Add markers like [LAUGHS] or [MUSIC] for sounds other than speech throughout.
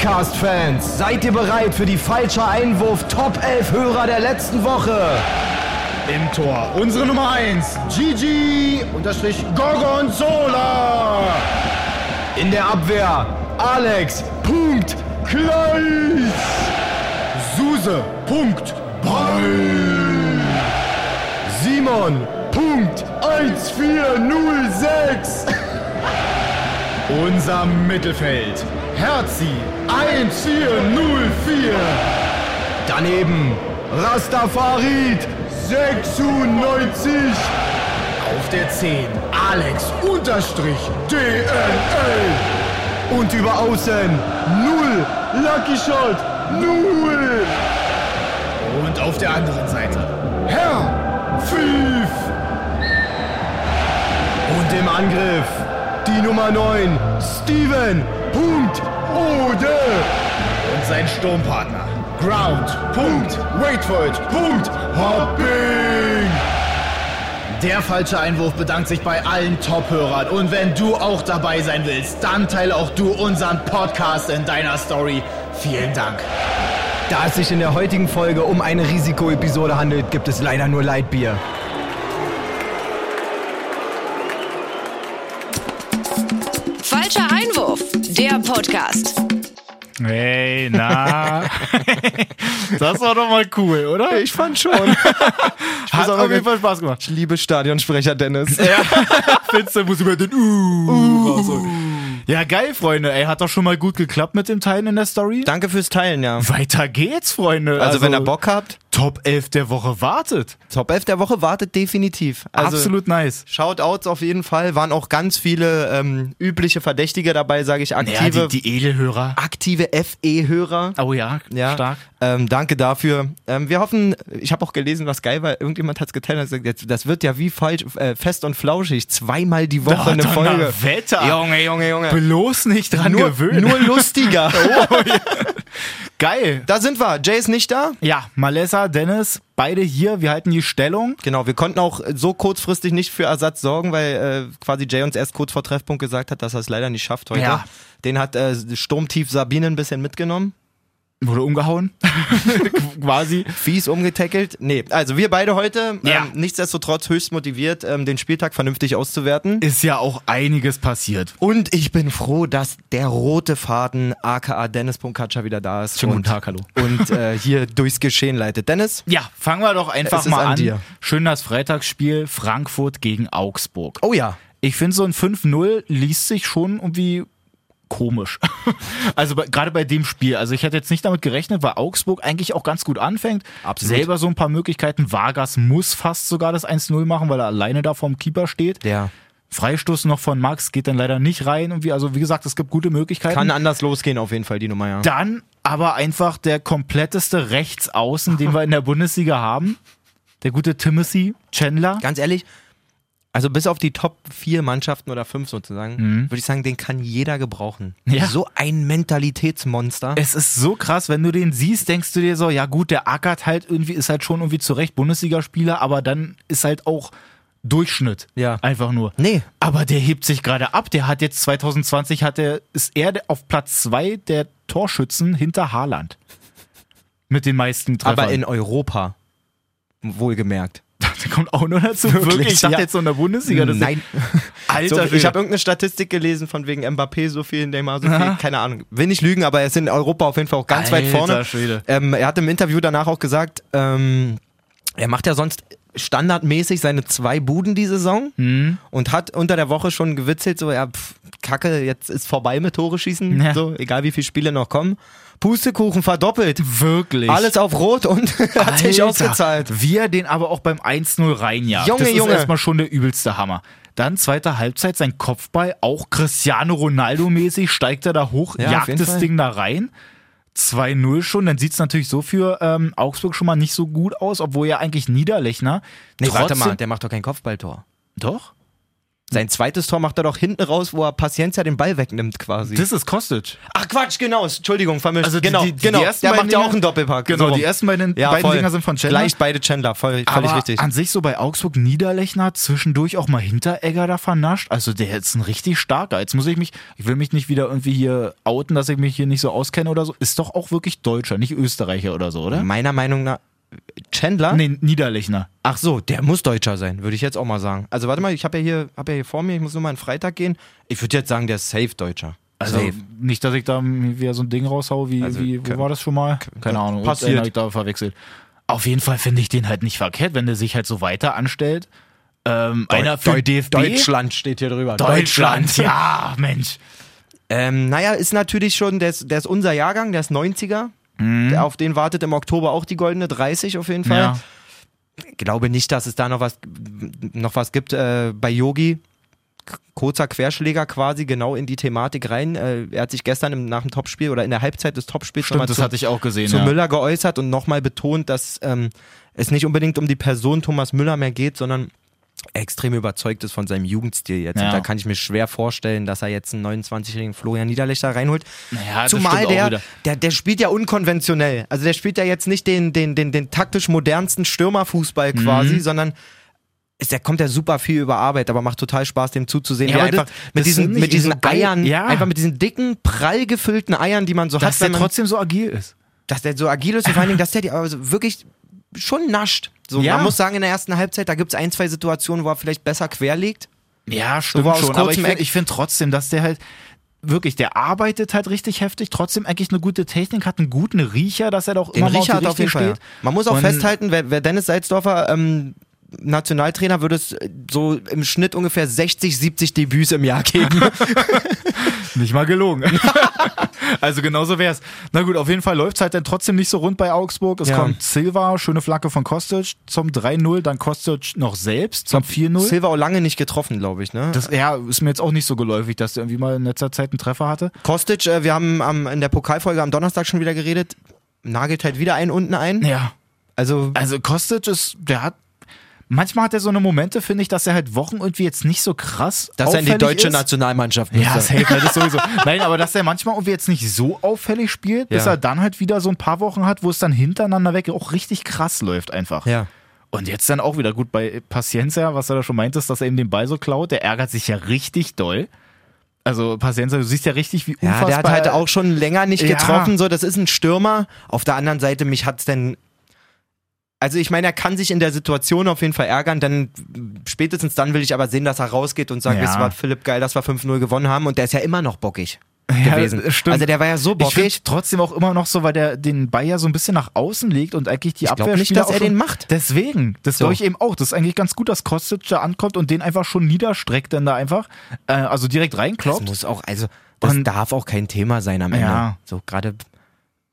Podcast-Fans, seid ihr bereit für die falsche Einwurf Top 11 Hörer der letzten Woche? Im Tor unsere Nummer 1, Gigi unterstrich Gorgonzola. In der Abwehr Alex Punkt Kleis. Suse Punkt Ball. Simon Punkt 1406. Unser Mittelfeld, Herzi 1404. Daneben Rastafarid 96. Auf der 10, Alex unterstrich DNL. Und über außen null Lucky Shot null. Und auf der anderen Seite, Herr Pfiff. Und im Angriff die Nummer 9 Steven Punkt Ode. Und sein Sturmpartner, Ground Punkt Wait for it Punkt Hopping. Der falsche Einwurf bedankt sich bei allen Top-Hörern. Und wenn du auch dabei sein willst, dann teile auch du unseren Podcast in deiner Story. Vielen Dank. Da es sich in der heutigen Folge um eine Risikoepisode handelt, gibt es leider nur Leitbier. Der Podcast. Hey, na. [LAUGHS] das war doch mal cool, oder? Ich fand schon. [LAUGHS] Hat auf jeden Fall Spaß gemacht. Ich liebe Stadionsprecher Dennis. Ja. [LAUGHS] Fenster muss über den Uh, rausholen. Ja, geil, Freunde. Ey, hat doch schon mal gut geklappt mit dem Teilen in der Story. Danke fürs Teilen, ja. Weiter geht's, Freunde. Also, wenn ihr Bock habt, Top 11 der Woche wartet. Top 11 der Woche wartet definitiv. Also, Absolut nice. Shoutouts auf jeden Fall. Waren auch ganz viele ähm, übliche Verdächtige dabei, sage ich. Ja, Aktive, die, die Edelhörer. aktive FE-Hörer. Oh ja, Ja, stark. Ähm, danke dafür. Ähm, wir hoffen, ich habe auch gelesen, was geil war. Irgendjemand hat es geteilt und gesagt, jetzt, das wird ja wie falsch, äh, fest und flauschig. Zweimal die Woche Da eine Folge. Wetter. Junge, Junge, Junge. Bloß nicht dran Nur, gewöhnen. nur lustiger. [LAUGHS] [LAUGHS] Geil. Da sind wir. Jay ist nicht da. Ja, Malessa, Dennis, beide hier. Wir halten die Stellung. Genau, wir konnten auch so kurzfristig nicht für Ersatz sorgen, weil äh, quasi Jay uns erst kurz vor Treffpunkt gesagt hat, dass er es leider nicht schafft heute. Ja. Den hat äh, Sturmtief Sabine ein bisschen mitgenommen. Wurde umgehauen. [LAUGHS] Quasi. Fies umgetackelt. Nee, also wir beide heute, Ja. ähm, nichtsdestotrotz höchst motiviert, ähm, den Spieltag vernünftig auszuwerten. Ist ja auch einiges passiert. Und ich bin froh, dass der rote Faden aka Dennis.katscher wieder da ist. Schönen und, guten Tag, hallo. Und äh, hier durchs Geschehen leitet. Dennis? Ja, fangen wir doch einfach mal an an. dir. Schön das Freitagsspiel Frankfurt gegen Augsburg. Oh ja. Ich finde, so ein 5-0 liest sich schon irgendwie komisch. [LAUGHS] also gerade bei dem Spiel. Also ich hätte jetzt nicht damit gerechnet, weil Augsburg eigentlich auch ganz gut anfängt. Absolut. Selber so ein paar Möglichkeiten. Vargas muss fast sogar das 1-0 machen, weil er alleine da vorm Keeper steht. Der Freistoß noch von Max geht dann leider nicht rein. Irgendwie. Also wie gesagt, es gibt gute Möglichkeiten. kann anders losgehen auf jeden Fall, die Nummer, ja. Dann aber einfach der kompletteste Rechtsaußen, den wir in der Bundesliga haben. Der gute Timothy Chandler. Ganz ehrlich, also bis auf die Top 4 Mannschaften oder 5 sozusagen, würde ich sagen, den kann jeder gebrauchen. Mhm. Ja. So ein Mentalitätsmonster. Es ist so krass, wenn du den siehst, denkst du dir so, ja gut, der ackert halt irgendwie, ist halt schon irgendwie zu Recht Bundesligaspieler, aber dann ist halt auch Durchschnitt. Ja. Einfach nur. Nee. Aber der hebt sich gerade ab. Der hat jetzt 2020 hat er, ist er auf Platz zwei der Torschützen hinter Haaland. Mit den meisten Treffern. Aber in Europa. Wohlgemerkt. Der kommt auch nur dazu. [LAUGHS] Wirklich, Wirklich? Ich dachte ja. jetzt so in der Bundesliga. Nein. [LAUGHS] Alter, So, ich Schwede. habe irgendeine Statistik gelesen von wegen Mbappé so viel, Neymar so viel, keine Ahnung. Will nicht lügen, aber er ist in Europa auf jeden Fall auch ganz weit Alter vorne. Schwede. Ähm, er hat im Interview danach auch gesagt, ähm, er macht ja sonst standardmäßig seine zwei Buden die Saison Mhm. und hat unter der Woche schon gewitzelt, so, ja, pff, Kacke, jetzt ist vorbei mit Tore schießen, Ja. so, egal wie viele Spiele noch kommen. Pustekuchen verdoppelt. Wirklich. Alles auf Rot und [LAUGHS] hat sich ausgezahlt. Wie er den aber auch beim 1-0 reinjagt. Junge, das ist Junge. erstmal schon der übelste Hammer. Dann zweite Halbzeit, sein Kopfball, auch Cristiano Ronaldo-mäßig, steigt er da hoch, Ja, jagt das. Ding da rein. 2-0 schon, dann sieht es natürlich so für ähm, Augsburg schon mal nicht so gut aus, obwohl ja eigentlich Niederlechner. Nee, warte mal, der macht doch kein Kopfballtor. Doch? Sein zweites Tor macht er doch hinten raus, wo er Paciencia den Ball wegnimmt quasi. Das ist Kostic. Ach Quatsch, genau, Entschuldigung, vermischt. Also die- genau, die- die genau. ersten der beiden macht ja auch einen Doppelpack. Genau, So die ersten beiden, ja, beiden voll. Dinger sind von Chandler. Gleich beide Chandler, voll, völlig Aber richtig. an sich so bei Augsburg Niederlechner zwischendurch auch mal Hinteregger da vernascht. Also der ist ein richtig starker. Jetzt muss ich mich, ich will mich nicht wieder irgendwie hier outen, dass ich mich hier nicht so auskenne oder so. Ist doch auch wirklich Deutscher, nicht Österreicher oder so, oder? Meiner Meinung nach, Chandler? Nee, Niederlechner. Ach so, der muss Deutscher sein, würde ich jetzt auch mal sagen. Also warte mal, ich habe ja, hier, hab ja hier vor mir, ich muss nur mal einen Freitag gehen. Ich würde jetzt sagen, der ist safe Deutscher. Also safe. nicht, dass ich da wieder so ein Ding raushau, wie, Also, wie wo war das schon mal? Keine Ahnung, passiert. den hab ich da verwechselt. Auf jeden Fall finde ich den halt nicht verkehrt, wenn der sich halt so weiter anstellt. Ähm, einer für Deu- DFB. Deutschland steht hier drüber. Deutschland, [LAUGHS] ja, Mensch. Ähm, naja, ist natürlich schon, der ist, der ist unser Jahrgang, der ist 90er. Der, auf den wartet im Oktober auch die goldene 30 auf jeden Fall. Ja. Ich glaube nicht, dass es da noch was, noch was gibt äh, bei Yogi. Kurzer Querschläger quasi genau in die Thematik rein. Äh, er hat sich gestern im, nach dem Topspiel oder in der Halbzeit des Topspiels Stimmt, das zu, hatte ich auch gesehen. zu ja. Müller geäußert und nochmal betont, dass ähm, es nicht unbedingt um die Person Thomas Müller mehr geht, sondern er extrem überzeugt ist von seinem Jugendstil jetzt. Ja. Und da kann ich mir schwer vorstellen, dass er jetzt einen 29-jährigen Florian Niederlechner reinholt. Naja, Zumal der, der, der spielt ja unkonventionell. Also der spielt ja jetzt nicht den, den, den, den taktisch modernsten Stürmerfußball Mhm. quasi, sondern ist, der kommt ja super viel über Arbeit, aber macht total Spaß, dem zuzusehen. Ja, aber das- einfach mit das diesen, mit diesen so. Eiern, Ja. einfach mit diesen dicken, prall gefüllten Eiern, die man so Dass hat, der wenn man, trotzdem so agil ist. dass der so agil ist und vor allen Dingen, dass der die also wirklich schon nascht. So, Ja. Man muss sagen, in der ersten Halbzeit, da gibt es ein, zwei Situationen, wo er vielleicht besser quer liegt. Ja, stimmt aus schon. Aber ich finde find trotzdem, dass der halt wirklich, der arbeitet halt richtig heftig, trotzdem eigentlich eine gute Technik, hat einen guten Riecher, dass er doch Den immer Riecher auf auf jeden Fall. steht. Man muss auch Und- festhalten, wer, wer Dennis Salzdorfer ähm, Nationaltrainer würde es so im Schnitt ungefähr 60, 70 Debüts im Jahr geben. [LAUGHS] [LAUGHS] Nicht mal gelogen. [LAUGHS] also genauso wär's. Na gut, auf jeden Fall läuft's halt dann trotzdem nicht so rund bei Augsburg. Es Ja. kommt Silva, schöne Flanke von Kostic zum 3-0, dann Kostic noch selbst zum 4-0. Silva auch lange nicht getroffen, glaube ich. Ne? Das ja, ist mir jetzt auch nicht so geläufig, dass der irgendwie mal in letzter Zeit einen Treffer hatte. Kostic, äh, wir haben am, in der Pokalfolge am Donnerstag schon wieder geredet, nagelt halt wieder einen unten ein. Ja. Also Also Kostic ist, der hat manchmal hat er so eine Momente, finde ich, dass er halt Wochen irgendwie jetzt nicht so krass dass er in die deutsche ist. Nationalmannschaft Ja, müsste. safe, halt ist sowieso. Nein, aber dass er manchmal irgendwie jetzt nicht so auffällig spielt, bis Ja. er dann halt wieder so ein paar Wochen hat, wo es dann hintereinander weg auch richtig krass läuft einfach. Ja. Und jetzt dann auch wieder gut bei Paciencia, was er da schon meintest, dass er ihm den Ball so klaut, der ärgert sich ja richtig doll. Also Paciencia, du siehst ja richtig, wie Ja, unfassbar... der hat halt auch schon länger nicht Ja. getroffen. So, das ist ein Stürmer. Auf der anderen Seite, mich hat's denn. Also ich meine, er kann sich in der Situation auf jeden Fall ärgern, denn spätestens dann will ich aber sehen, dass er rausgeht und sagt, Ja. es war Philipp geil, dass wir 5-0 gewonnen haben und der ist ja immer noch bockig Ja, gewesen. stimmt. Also der war ja so Ich bockig. trotzdem auch immer noch so, weil der den Ball ja so ein bisschen nach außen legt und eigentlich die Ich Abwehr nicht, dass er den macht. Deswegen, das So. glaube ich eben auch. Das ist eigentlich ganz gut, dass Kostic da ankommt und den einfach schon niederstreckt, dann da einfach, äh, also direkt Das reinkloppt. muss auch, also das Und- darf auch kein Thema sein am Ende. Ja. So gerade,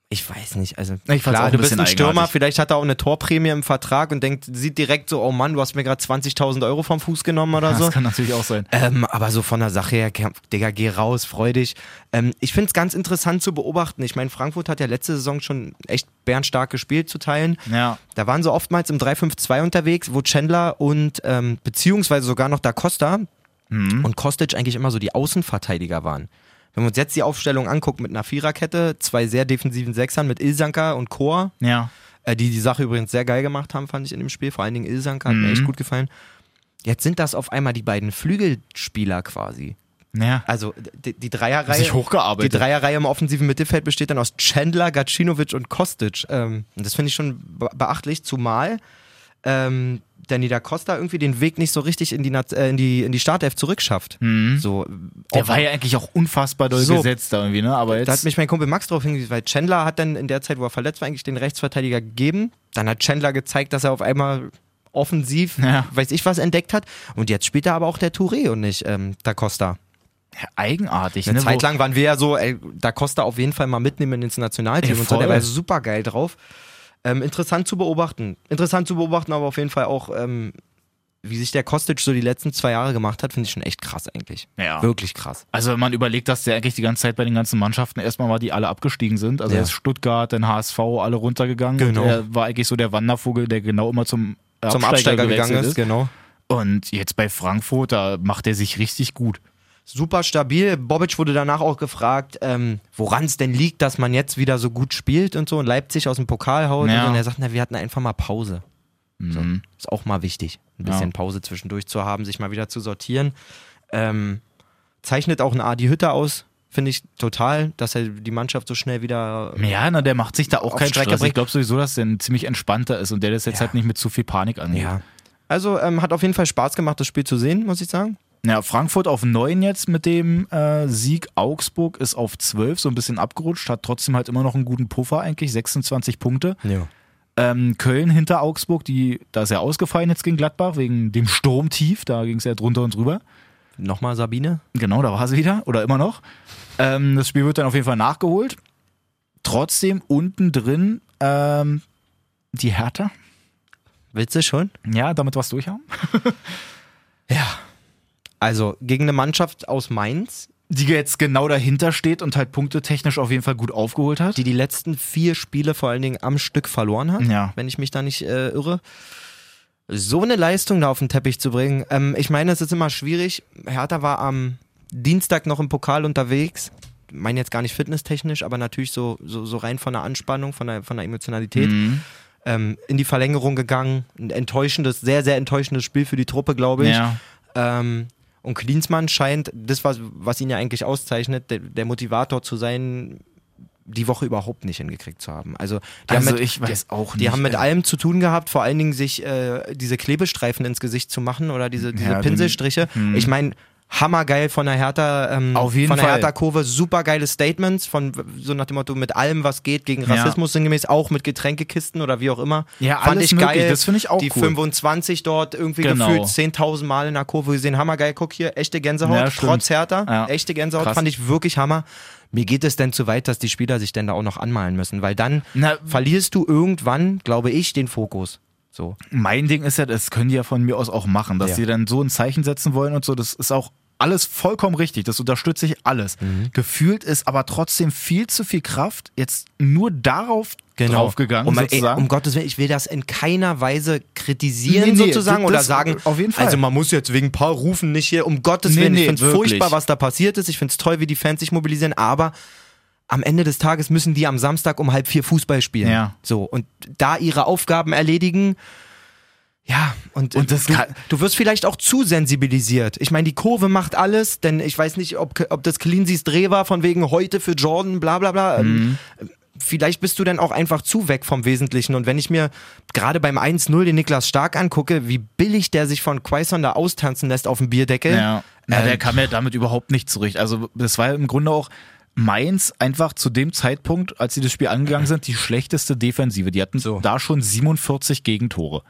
ich weiß nicht. Also auch klar, ein du bist bisschen ein Stürmer, vielleicht hat er auch eine Torprämie im Vertrag und denkt, sieht direkt so, oh Mann, du hast mir gerade 20.000 Euro vom Fuß genommen oder so. Das kann natürlich auch sein. Ähm, aber so von der Sache her, Digga, geh raus, freu dich. Ähm, ich finde es ganz interessant zu beobachten. Ich meine, Frankfurt hat ja letzte Saison schon echt bärenstark gespielt zu teilen. Ja. Da waren sie oftmals im 3-5-2 unterwegs, wo Chandler und ähm, beziehungsweise sogar noch da Costa und Kostic eigentlich immer so die Außenverteidiger waren. Wenn wir uns jetzt die Aufstellung angucken mit einer Viererkette, zwei sehr defensiven Sechsern mit Ilsanka und Chor, Ja. äh, die die Sache übrigens sehr geil gemacht haben, fand ich in dem Spiel. Vor allen Dingen Ilsanka hat mir Mhm. echt gut gefallen. Jetzt sind das auf einmal die beiden Flügelspieler quasi. Ja. Also die, die Dreierreihe. Sich hochgearbeitet. Die Dreierreihe im offensiven Mittelfeld besteht dann aus Chandler, Gacinovic und Kostic. Ähm, das finde ich schon be beachtlich, zumal ähm, Danny da Costa irgendwie den Weg nicht so richtig in die, äh, in die, in die Startelf zurückschafft. So, Mhm. Der auch- war ja eigentlich auch unfassbar doll So. gesetzt da irgendwie, ne? Aber da hat jetzt. mich mein Kumpel Max drauf hingewiesen, weil Chandler hat dann in der Zeit, wo er verletzt war, eigentlich den Rechtsverteidiger gegeben. Dann hat Chandler gezeigt, dass er auf einmal offensiv, Ja. weiß ich was, entdeckt hat. Und jetzt spielt er aber auch der Touré und nicht ähm, Da Costa. Ja, eigenartig, Eine ne? Zeit lang waren wir ja so, ey, Da Costa auf jeden Fall mal mitnehmen ins Nationalteam Ey, und so, der war super geil drauf. Ähm, interessant zu beobachten. Interessant zu beobachten, aber auf jeden Fall auch, ähm, wie sich der Kostic so die letzten zwei Jahre gemacht hat, finde ich schon echt krass eigentlich. Ja. Wirklich krass. Also wenn man überlegt, dass der eigentlich die ganze Zeit bei den ganzen Mannschaften erstmal war, die alle abgestiegen sind. Also Ja. erst Stuttgart, dann HSV, alle runtergegangen. Genau. Und er war eigentlich so der Wandervogel, der genau immer zum Absteiger, Zum Absteiger gegangen ist, genau. Und jetzt bei Frankfurt, da macht er sich richtig gut. Super stabil. Bobic wurde danach auch gefragt, ähm, woran es denn liegt, dass man jetzt wieder so gut spielt und so und Leipzig aus dem Pokal haut. Ja. Und, so. und er sagt, na, wir hatten einfach mal Pause. So. Mhm. Ist auch mal wichtig, ein bisschen Ja. Pause zwischendurch zu haben, sich mal wieder zu sortieren. Ähm, zeichnet auch ein Adi Hütter aus, finde ich total, dass er die Mannschaft so schnell wieder. Ja, na, der macht sich da auch keinen Stress. Ich bringt. glaube sowieso, dass der ein ziemlich entspannter ist und der das jetzt Ja. halt nicht mit zu viel Panik angeht. Ja. Also ähm, hat auf jeden Fall Spaß gemacht, das Spiel zu sehen, muss ich sagen. Ja, Frankfurt auf 9 jetzt mit dem äh, Sieg. Augsburg ist auf 12, so ein bisschen abgerutscht, hat trotzdem halt immer noch einen guten Puffer eigentlich, 26 Punkte. Ja. Ähm, Köln hinter Augsburg, die, da ist ja ausgefallen jetzt gegen Gladbach, wegen dem Sturmtief, da ging es ja drunter und drüber. Nochmal Sabine. Genau, da war sie wieder oder immer noch. Ähm, das Spiel wird dann auf jeden Fall nachgeholt. Trotzdem unten drin ähm, die Hertha. Willst du schon? Ja, damit was durchhauen. [LAUGHS] Also gegen eine Mannschaft aus Mainz, Die jetzt genau dahinter steht und halt punktetechnisch auf jeden Fall gut aufgeholt hat. die die letzten vier Spiele vor allen Dingen am Stück verloren hat, Ja. wenn ich mich da nicht äh, irre. So eine Leistung da auf den Teppich zu bringen. Ähm, ich meine, es ist immer schwierig. Hertha war am Dienstag noch im Pokal unterwegs. Ich meine jetzt gar nicht fitnesstechnisch, aber natürlich so, so, so rein von der Anspannung, von der, von der Emotionalität. Mhm. Ähm, in die Verlängerung gegangen. Ein enttäuschendes, sehr, sehr enttäuschendes Spiel für die Truppe, glaube ich. Ja. Ähm, und Klinsmann scheint, das, was, was ihn ja eigentlich auszeichnet, der, der Motivator zu sein, die Woche überhaupt nicht hingekriegt zu haben. Also, die Also haben mit, ich weiß auch die nicht. haben mit äh, allem zu tun gehabt, vor allen Dingen sich äh, diese Klebestreifen ins Gesicht zu machen oder diese, diese Ja, Pinselstriche. Ich meine, hammergeil von der Hertha, ähm, Auf jeden von der. Hertha-Kurve, super geile Statements von so nach dem Motto mit allem, was geht gegen Ja. Rassismus sinngemäß, auch mit Getränkekisten oder wie auch immer. Ja, Fand alles ich möglich. geil. Das finde ich auch Die cool. 25 dort irgendwie Genau. gefühlt 10.000 Mal in der Kurve gesehen, hammergeil. Guck hier, echte Gänsehaut, Ja, trotz Hertha, Ja. echte Gänsehaut, Krass. fand ich wirklich Hammer. Mir geht es denn zu weit, dass die Spieler sich denn da auch noch anmalen müssen, weil dann Na, verlierst du irgendwann, glaube ich, den Fokus. So. Mein Ding ist ja, das können die ja von mir aus auch machen, dass Ja. sie dann so ein Zeichen setzen wollen und so. Das ist auch alles vollkommen richtig. Das unterstütze ich alles. Mhm. Gefühlt ist aber trotzdem viel zu viel Kraft jetzt nur darauf draufgegangen. Genau. Und mal, ey, um Gottes Willen, ich will das in keiner Weise kritisieren Nee, nee, sozusagen das- oder sagen, auf jeden Fall. also man muss jetzt wegen ein paar Rufen nicht hier, um Gottes Nee, Willen, ich finde es furchtbar, was da passiert ist. Ich finde es toll, wie die Fans sich mobilisieren, aber am Ende des Tages müssen die am Samstag um halb vier Fußball spielen. Ja. So, und da ihre Aufgaben erledigen. Ja, und, Und das du, kann- du wirst vielleicht auch zu sensibilisiert. Ich meine, die Kurve macht alles, denn ich weiß nicht, ob, ob das Cleanseys Dreh war, von wegen heute für Jordan, bla bla bla. Ähm, Mhm. Vielleicht bist du dann auch einfach zu weg vom Wesentlichen. Und wenn ich mir gerade beim 1-0 den Niklas Stark angucke, wie billig der sich von Quaison da austanzen lässt auf dem Bierdeckel. Ja, ja Ähm, der kam ja damit überhaupt nicht zurecht. Also das war im Grunde auch Mainz einfach zu dem Zeitpunkt, als sie das Spiel angegangen sind, die schlechteste Defensive. Die hatten So. da schon 47 Gegentore.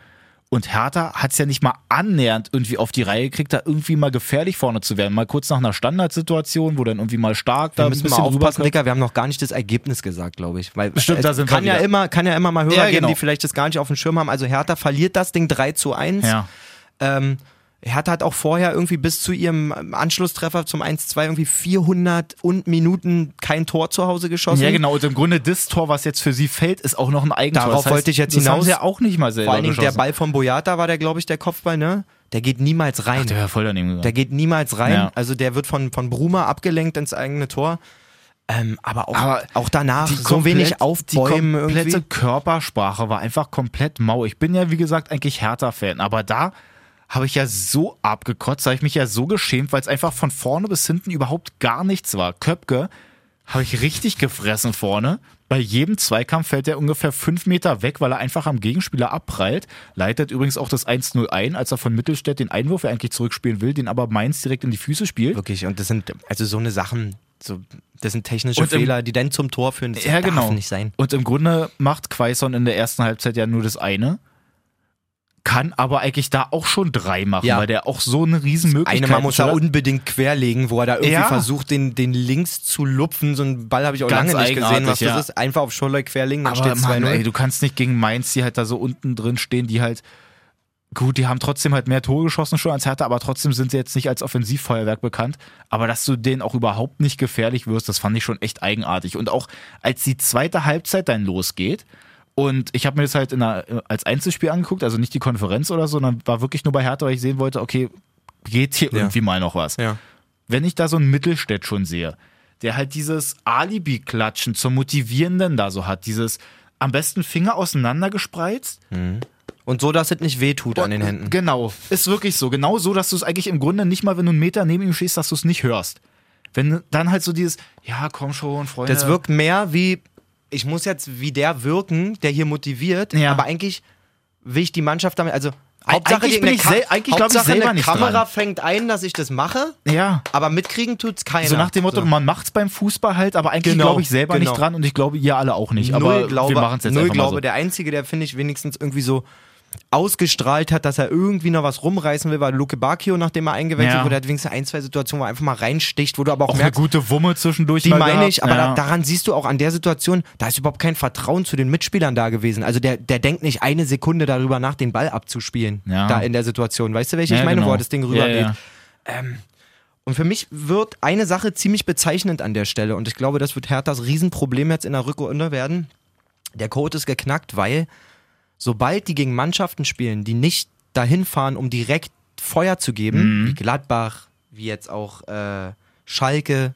Und Hertha hat es ja nicht mal annähernd irgendwie auf die Reihe gekriegt, da irgendwie mal gefährlich vorne zu werden. Mal kurz nach einer Standardsituation, wo dann irgendwie mal stark da ein müssen wir bisschen aufpassen, rüberkommt. Dicker, wir haben noch gar nicht das Ergebnis gesagt, glaube ich. Weil Stimmt, es da sind wir kann ja wieder. immer, kann ja immer mal Hörer Ja, geben, genau. die vielleicht das gar nicht auf dem Schirm haben. Also Hertha verliert das Ding 3 zu 1. Ja. Ähm, Hertha hat auch vorher irgendwie bis zu ihrem Anschlusstreffer zum 1-2 irgendwie 400 und Minuten kein Tor zu Hause geschossen. Ja, genau. Und im Grunde das Tor, was jetzt für sie fällt, ist auch noch ein Eigentor. Darauf das heißt, wollte ich jetzt das hinaus. sie ja auch nicht mal selber Vor allen Dingen der. Ball von Boyata war der, glaube ich, der Kopfball, ne? Der geht niemals rein. Ach, der wäre voll daneben gegangen. Der geht niemals rein. Ja. Also der wird von, von Bruma abgelenkt ins eigene Tor. Ähm, aber, auch, Aber auch danach so komplett- wenig aufbäumen Die komplette irgendwie. Körpersprache war einfach komplett mau. Ich bin ja, wie gesagt, eigentlich Hertha-Fan, aber da habe ich ja so abgekotzt, habe ich mich ja so geschämt, weil es einfach von vorne bis hinten überhaupt gar nichts war. Köpke habe ich richtig gefressen vorne. Bei jedem Zweikampf fällt er ungefähr fünf Meter weg, weil er einfach am Gegenspieler abprallt. Leitet übrigens auch das 1-0 ein, als er von Mittelstädt den Einwurf er eigentlich zurückspielen will, den aber Mainz direkt in die Füße spielt. Wirklich, und das sind also so eine Sachen, so, das sind technische Und im- Fehler, die dann zum Tor führen. Das Ja, darf genau. nicht sein. Und im Grunde macht Quaison in der ersten Halbzeit ja nur das eine. Kann aber eigentlich da auch schon drei machen, Ja. weil der auch so eine Riesenmöglichkeit Eine Mal muss hat. unbedingt querlegen, wo er da irgendwie Ja. versucht, den, den links zu lupfen. So einen Ball habe ich auch Ganz lange nicht gesehen, was eigenartig, das ja. ist. Einfach auf Scholler querlegen, dann steht Mann, 2-0. ey, du kannst nicht gegen Mainz, die halt da so unten drin stehen, die halt Gut, die haben trotzdem halt mehr Tore geschossen schon als Hertha, aber trotzdem sind sie jetzt nicht als Offensivfeuerwerk bekannt. Aber dass du denen auch überhaupt nicht gefährlich wirst, das fand ich schon echt eigenartig. Und auch als die zweite Halbzeit dann losgeht Und ich habe mir das halt in einer, als Einzelspiel angeguckt, also nicht die Konferenz oder so, sondern war wirklich nur bei Hertha, weil ich sehen wollte, okay, geht hier Ja. irgendwie mal noch was. Ja. Wenn ich da so einen Mittelstädt schon sehe, der halt dieses Alibi-Klatschen zum Motivierenden da so hat, dieses am besten Finger auseinander gespreizt. Und so, dass es nicht wehtut an den Händen. Genau, ist wirklich so. Genau so, dass du es eigentlich im Grunde nicht mal, wenn du einen Meter neben ihm stehst, dass du es nicht hörst. Wenn dann halt so dieses, ja, komm schon, Freunde. Das wirkt mehr wie, ich muss jetzt wie der wirken, der hier motiviert, Ja. aber eigentlich will ich die Mannschaft damit, also Eigentlich die- bin ich Ka- sel- eigentlich glaub ich Hauptsache selber eine nicht Kamera dran. fängt ein, dass ich das mache, Ja. aber mitkriegen tut's keiner. So nach dem Motto, So. man macht's beim Fußball halt, aber eigentlich Genau, glaube ich selber genau. nicht dran und ich glaube ihr alle auch nicht. Aber null glaube, wir machen es jetzt null einfach glaube mal so. der Einzige, der finde ich wenigstens irgendwie so ausgestrahlt hat, dass er irgendwie noch was rumreißen will, war Luke Bacchio, nachdem er eingewechselt Ja. wurde, hat wenigstens ein, zwei Situationen, wo er einfach mal reinsticht, wo du aber auch, auch eine merkst, gute Wumme zwischendurch. die meine gehabt. ich, aber ja. da, daran siehst du auch an der Situation, da ist überhaupt kein Vertrauen zu den Mitspielern da gewesen. Also der, der denkt nicht eine Sekunde darüber nach, den Ball abzuspielen, Ja. da in der Situation. Weißt du, welche ich meine, genau. wo er das Ding rübergeht? Ja. Und für mich wird eine Sache ziemlich bezeichnend an der Stelle und ich glaube, das wird Herthas Riesenproblem jetzt in der Rückrunde werden. Der Code ist geknackt, weil sobald die gegen Mannschaften spielen, die nicht dahin fahren, um direkt Feuer zu geben, Mhm. wie Gladbach, wie jetzt auch äh, Schalke,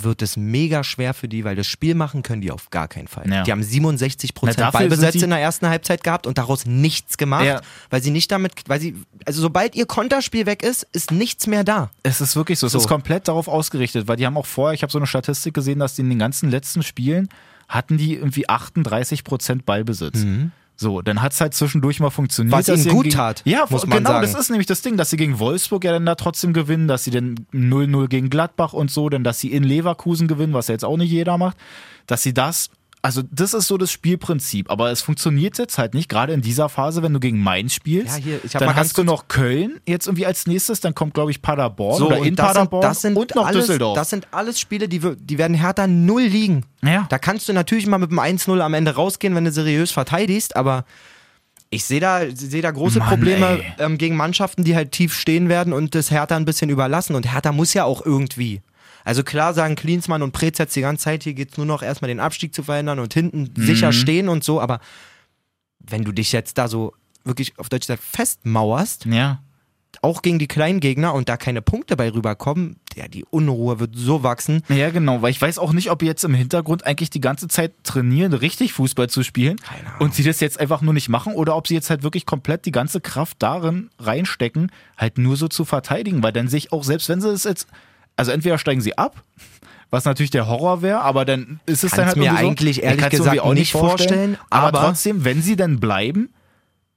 wird es mega schwer für die, weil das Spiel machen können die auf gar keinen Fall. Ja. Die haben 67 Na, Prozent Ballbesitz in der ersten Halbzeit gehabt und daraus nichts gemacht, Ja. weil sie nicht damit, weil sie, also sobald ihr Konterspiel weg ist, ist nichts mehr da. Es ist wirklich so. Es So. ist komplett darauf ausgerichtet, weil die haben auch vorher, ich habe so eine Statistik gesehen, dass die in den ganzen letzten Spielen hatten die irgendwie 38 Prozent Ballbesitz. So, dann hat es halt zwischendurch mal funktioniert. Was ihnen gut gegen, tat, Ja, muss man genau, sagen. das ist nämlich das Ding, dass sie gegen Wolfsburg ja dann da trotzdem gewinnen, dass sie dann 0-0 gegen Gladbach und so, dann dass sie in Leverkusen gewinnen, was ja jetzt auch nicht jeder macht, dass sie das, also das ist so das Spielprinzip, aber es funktioniert jetzt halt nicht, gerade in dieser Phase, wenn du gegen Mainz spielst, Ja, hier, ich hab dann mal ganz hast du noch Köln jetzt irgendwie als nächstes, dann kommt glaube ich Paderborn So, oder in das Paderborn sind, das sind und noch alles, Düsseldorf. Das sind alles Spiele, die, die werden Hertha null liegen. Ja. Da kannst du natürlich mal mit dem 1-0 am Ende rausgehen, wenn du seriös verteidigst, aber ich sehe da, sehe da große Mann, Probleme ähm, gegen Mannschaften, die halt tief stehen werden und das Hertha ein bisschen überlassen. Und Hertha muss ja auch irgendwie. Also klar sagen Klinsmann und Preetz jetzt die ganze Zeit, hier geht's nur noch erstmal den Abstieg zu verhindern und hinten Mhm. sicher stehen und so, aber wenn du dich jetzt da so wirklich auf Deutsch gesagt festmauerst, ja. auch gegen die kleinen Gegner und da keine Punkte bei rüberkommen, ja, die Unruhe wird so wachsen. Ja, genau, weil ich weiß auch nicht, ob jetzt im Hintergrund eigentlich die ganze Zeit trainieren, richtig Fußball zu spielen und sie das jetzt einfach nur nicht machen oder ob sie jetzt halt wirklich komplett die ganze Kraft darin reinstecken, halt nur so zu verteidigen, weil dann sich auch, selbst wenn sie es jetzt, also entweder steigen sie ab, was natürlich der Horror wäre, aber dann ist es Kann's dann halt mir so, eigentlich ich ehrlich gesagt irgendwie nicht vorstellen, aber, aber- trotzdem, wenn sie dann bleiben,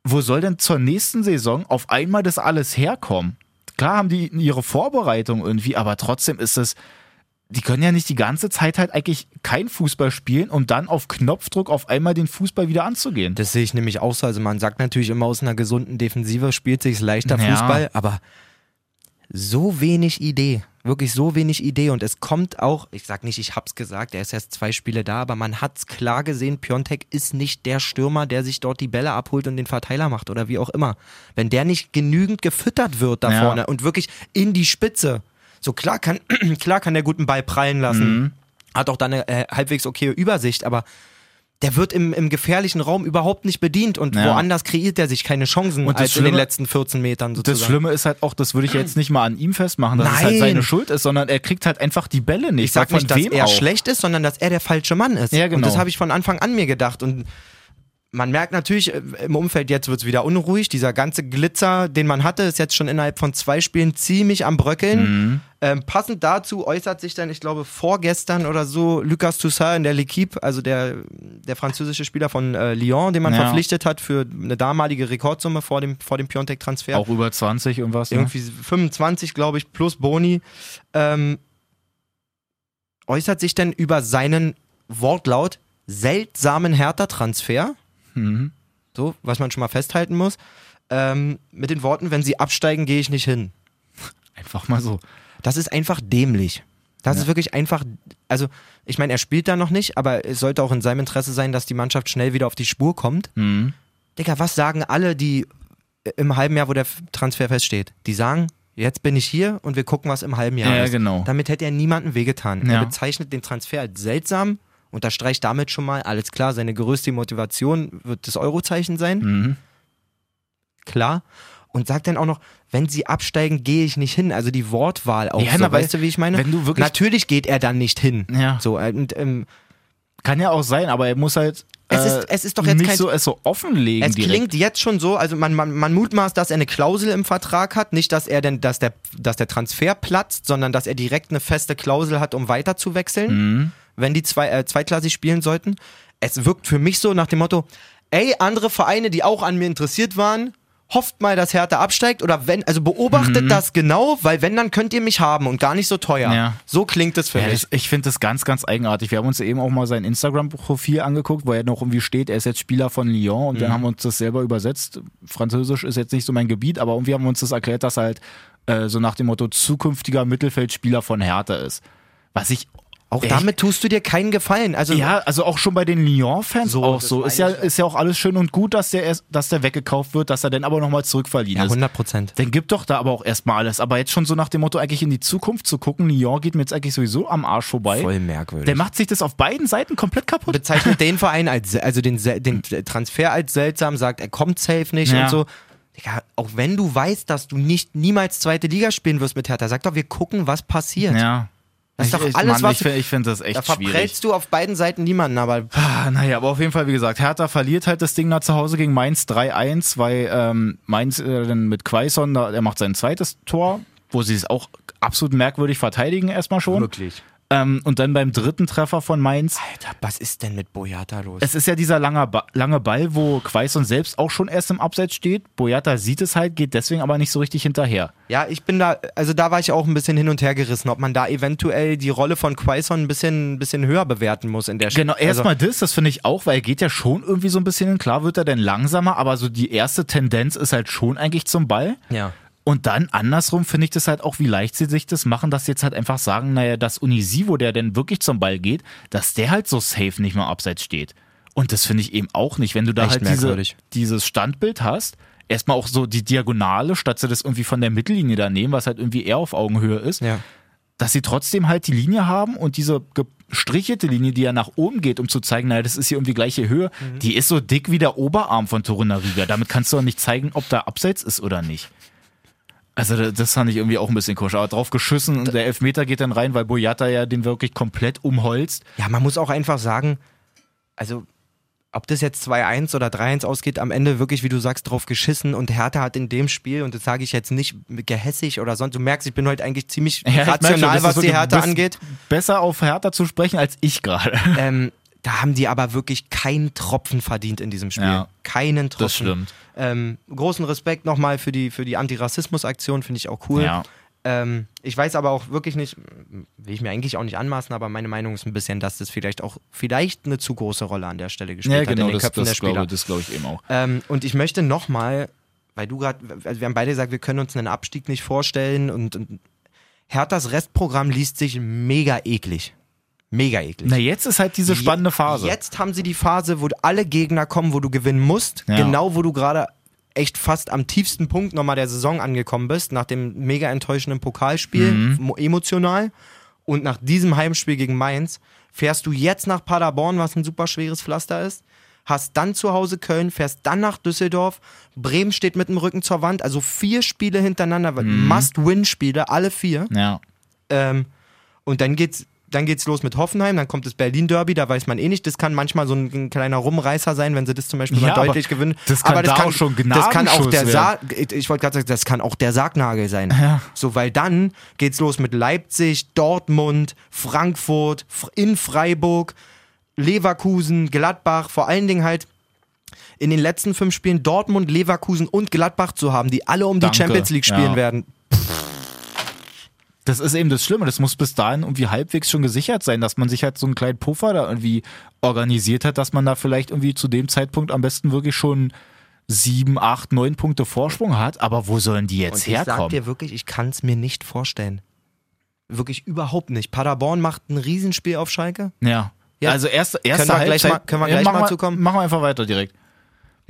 wo soll denn zur nächsten Saison auf einmal das alles herkommen? Klar haben die ihre Vorbereitung irgendwie, aber trotzdem ist es, die können ja nicht die ganze Zeit halt eigentlich kein Fußball spielen, um dann auf Knopfdruck auf einmal den Fußball wieder anzugehen. Das sehe ich nämlich auch so. Also man sagt natürlich immer, aus einer gesunden Defensive spielt sich leichter Ja. Fußball, aber so wenig Idee. Wirklich so wenig Idee. Und es kommt auch, ich sag nicht, ich hab's gesagt, er ist erst zwei Spiele da, aber man hat's klar gesehen, Piontek ist nicht der Stürmer, der sich dort die Bälle abholt und den Verteiler macht oder wie auch immer. Wenn der nicht genügend gefüttert wird da Ja. vorne und wirklich in die Spitze, so klar kann, [CLEARS THROAT] klar kann der guten Ball prallen lassen. Mhm. Hat auch dann eine äh, halbwegs okay Übersicht, aber der wird im, im gefährlichen Raum überhaupt nicht bedient und Ja. woanders kreiert er sich keine Chancen Und als in den Schlimme- letzten 14 Metern sozusagen. Das Schlimme ist halt auch, das würde ich jetzt nicht mal an ihm festmachen, dass es halt Nein. seine Schuld ist, sondern er kriegt halt einfach die Bälle nicht. ich sag nicht, dass er auch. schlecht ist, sondern dass er der falsche Mann ist. Ja, genau. Und das habe ich von Anfang an mir gedacht. Und man merkt natürlich äh, im Umfeld, jetzt wird es wieder unruhig. Dieser ganze Glitzer, den man hatte, ist jetzt schon innerhalb von zwei Spielen ziemlich am Bröckeln. Mhm. Ähm, passend dazu äußert sich dann, ich glaube, vorgestern oder so Lucas Toussaint in der L'Equipe, also der, der französische Spieler von äh, Lyon, den man Ja. verpflichtet hat für eine damalige Rekordsumme vor dem, vor dem Piontek-Transfer. Auch über 20 irgendwas. Ne? Irgendwie 25, glaube ich, plus Boni. Ähm, äußert sich denn über seinen Wortlaut seltsamen Hertha-Transfer, Mhm. so, was man schon mal festhalten muss, ähm, mit den Worten, wenn sie absteigen, gehe ich nicht hin. Einfach mal so. Das ist einfach dämlich. Das ist wirklich einfach, also ich meine, er spielt da noch nicht, aber es sollte auch in seinem Interesse sein, dass die Mannschaft schnell wieder auf die Spur kommt. Mhm. Digga, was sagen alle, die im halben Jahr, wo der Transfer feststeht? Die sagen, jetzt bin ich hier und wir gucken, was im halben Jahr Ja, ist. genau. Damit hätte er niemandem wehgetan. Ja. Er bezeichnet den Transfer als seltsam Unterstreicht damit schon mal, alles klar, seine größte Motivation wird das Eurozeichen sein. Mhm. Klar. Und sagt dann auch noch, wenn sie absteigen, gehe ich nicht hin. Also die Wortwahl auch Ja, so. weil- weißt du, wie ich meine? wenn du wirklich- Natürlich geht er dann nicht hin. Ja. So, und, ähm, Kann ja auch sein, aber er muss halt Es äh, ist- es ist doch jetzt nicht kein- so, es so offenlegen Es direkt. klingt jetzt schon so, also man, man, man mutmaßt, dass er eine Klausel im Vertrag hat, nicht, dass er denn, dass der, dass der Transfer platzt, sondern dass er direkt eine feste Klausel hat, um weiter zu wechseln, Mhm. Wenn die zwei, äh, zweitklassig spielen sollten. Es wirkt für mich so nach dem Motto, ey, andere Vereine, die auch an mir interessiert waren, hofft mal, dass Hertha absteigt oder wenn, also beobachtet das genau, weil wenn, dann könnt ihr mich haben und gar nicht so teuer. Mhm. Ja. So klingt es für Ja, mich. das, ich finde das ganz, ganz eigenartig. Wir haben uns eben auch mal sein Instagram-Profil angeguckt, wo er noch irgendwie steht, er ist jetzt Spieler von Lyon und Mhm. dann haben wir uns das selber übersetzt. Französisch ist jetzt nicht so mein Gebiet, aber irgendwie haben wir uns das erklärt, dass er halt äh, so nach dem Motto zukünftiger Mittelfeldspieler von Hertha ist. Was ich Auch echt- damit tust du dir keinen Gefallen. Also ja, also auch schon bei den Lyon-Fans So, auch so. Ist ja, ist ja auch alles schön und gut, dass der, erst, dass der weggekauft wird, dass er dann aber nochmal zurückverliehen ja, ist. 100 Prozent. Dann gibt doch da aber auch erstmal alles. Aber jetzt schon so nach dem Motto, eigentlich in die Zukunft zu gucken, Lyon geht mir jetzt eigentlich sowieso am Arsch vorbei. Voll merkwürdig. Der macht sich das auf beiden Seiten komplett kaputt. bezeichnet [LAUGHS] den Verein als, also den, den Transfer als seltsam, sagt, er kommt safe nicht Ja. und so. Digga, auch wenn du weißt, dass du nicht niemals zweite Liga spielen wirst mit Hertha, sag doch, wir gucken, was passiert. Ja. Das ist doch ich, alles, Mann, was ich, ich finde das Da echt schwierig. verprellst du auf beiden Seiten niemanden, aber Ah, Naja, aber auf jeden Fall, wie gesagt, Hertha verliert halt das Ding da zu Hause gegen Mainz 3-1, weil ähm, Mainz äh, dann mit Quaison, da, der macht sein zweites Tor, wo sie es auch absolut merkwürdig verteidigen erstmal schon. wirklich. Ähm, und dann beim dritten Treffer von Mainz, Alter, was ist denn mit Boyata los? es ist ja dieser lange, ba lange Ball, wo Quaison selbst auch schon erst im Abseits steht. Boyata sieht es halt, geht deswegen aber nicht so richtig hinterher. ja, ich bin da, also da war ich auch ein bisschen hin und her gerissen, ob man da eventuell die Rolle von Quaison ein bisschen, ein bisschen höher bewerten muss in der Genau, also, erstmal das, das finde ich auch, weil er geht ja schon irgendwie so ein bisschen hin. Klar wird er dann langsamer, aber so die erste Tendenz ist halt schon eigentlich zum Ball. Ja. Und dann andersrum finde ich das halt auch, wie leicht sie sich das machen, dass sie jetzt halt einfach sagen, naja, dass Unisivo, der denn wirklich zum Ball geht, dass der halt so safe nicht mehr abseits steht. Und das finde ich eben auch nicht. Wenn du da Echt halt diese, dieses Standbild hast, erstmal auch so die Diagonale, statt sie das irgendwie von der Mittellinie da nehmen, was halt irgendwie eher auf Augenhöhe ist, Ja. dass sie trotzdem halt die Linie haben und diese gestrichelte Linie, die ja nach oben geht, um zu zeigen, naja, das ist hier irgendwie gleiche Höhe, Mhm. die ist so dick wie der Oberarm von Torunariga. Damit kannst du doch nicht zeigen, ob da abseits ist oder nicht. Also da- das fand ich irgendwie auch ein bisschen kusch. Aber drauf geschissen und der Elfmeter geht dann rein, weil Boyata ja den wirklich komplett umholzt. Ja, man muss auch einfach sagen, also ob das jetzt 2-1 oder 3-1 ausgeht, am Ende wirklich, wie du sagst, drauf geschissen und Hertha hat in dem Spiel, und das sage ich jetzt nicht gehässig oder sonst, du merkst, ich bin heute eigentlich ziemlich Ja, schon, rational, ist was die Hertha angeht. Besser auf Hertha zu sprechen als ich gerade. Ähm, da haben die aber wirklich keinen Tropfen verdient in diesem Spiel. Ja, keinen Tropfen. das stimmt. Ähm, großen Respekt nochmal für die, für die Antirassismus-Aktion, finde ich auch cool. Ja. Ähm, ich weiß aber auch wirklich nicht, will ich mir eigentlich auch nicht anmaßen, aber meine Meinung ist ein bisschen, dass das vielleicht auch vielleicht eine zu große Rolle an der Stelle gespielt Ja, hat genau, in den das, Köpfen der das Spieler. glaube das glaub ich eben auch. Ähm, und ich möchte nochmal, weil du gerade, also wir haben beide gesagt, wir können uns einen Abstieg nicht vorstellen und, und Herthas Restprogramm liest sich mega eklig. Mega eklig. Na, jetzt ist halt diese spannende Phase. Jetzt haben sie die Phase, wo alle Gegner kommen, wo du gewinnen musst. Ja. Genau, wo du gerade echt fast am tiefsten Punkt nochmal der Saison angekommen bist, nach dem mega enttäuschenden Pokalspiel, Mhm. mo- emotional. Und nach diesem Heimspiel gegen Mainz fährst du jetzt nach Paderborn, was ein super schweres Pflaster ist. Hast dann zu Hause Köln, fährst dann nach Düsseldorf. Bremen steht mit dem Rücken zur Wand. Also vier Spiele hintereinander, Mhm. Must-Win-Spiele, alle vier. Ja. Ähm, und dann geht's, dann geht's los mit Hoffenheim, dann kommt das Berlin-Derby, da weiß man eh nicht. Das kann manchmal so ein, ein kleiner Rumreißer sein, wenn sie das zum Beispiel Ja, mal aber deutlich gewinnen. das kann da auch schon Das kann auch der Sa ich wollte gerade sagen, das kann auch der Sargnagel sein. Ja. So, weil dann geht's los mit Leipzig, Dortmund, Frankfurt, in Freiburg, Leverkusen, Gladbach, vor allen Dingen halt in den letzten fünf Spielen Dortmund, Leverkusen und Gladbach zu haben, die alle um Danke, die Champions League spielen ja. werden. Das ist eben das Schlimme. Das muss bis dahin irgendwie halbwegs schon gesichert sein, dass man sich halt so einen kleinen Puffer da irgendwie organisiert hat, dass man da vielleicht irgendwie zu dem Zeitpunkt am besten wirklich schon sieben, acht, neun Punkte Vorsprung hat. Aber wo sollen die jetzt Und ich sag herkommen? dir wirklich, ich kann es mir nicht vorstellen. Wirklich überhaupt nicht. Paderborn macht ein Riesenspiel auf Schalke. ja. Ja. Also erste, erste Können wir gleich Halbzeit. mal- können wir Ja, gleich machen mal wir- zukommen? Machen wir einfach weiter direkt.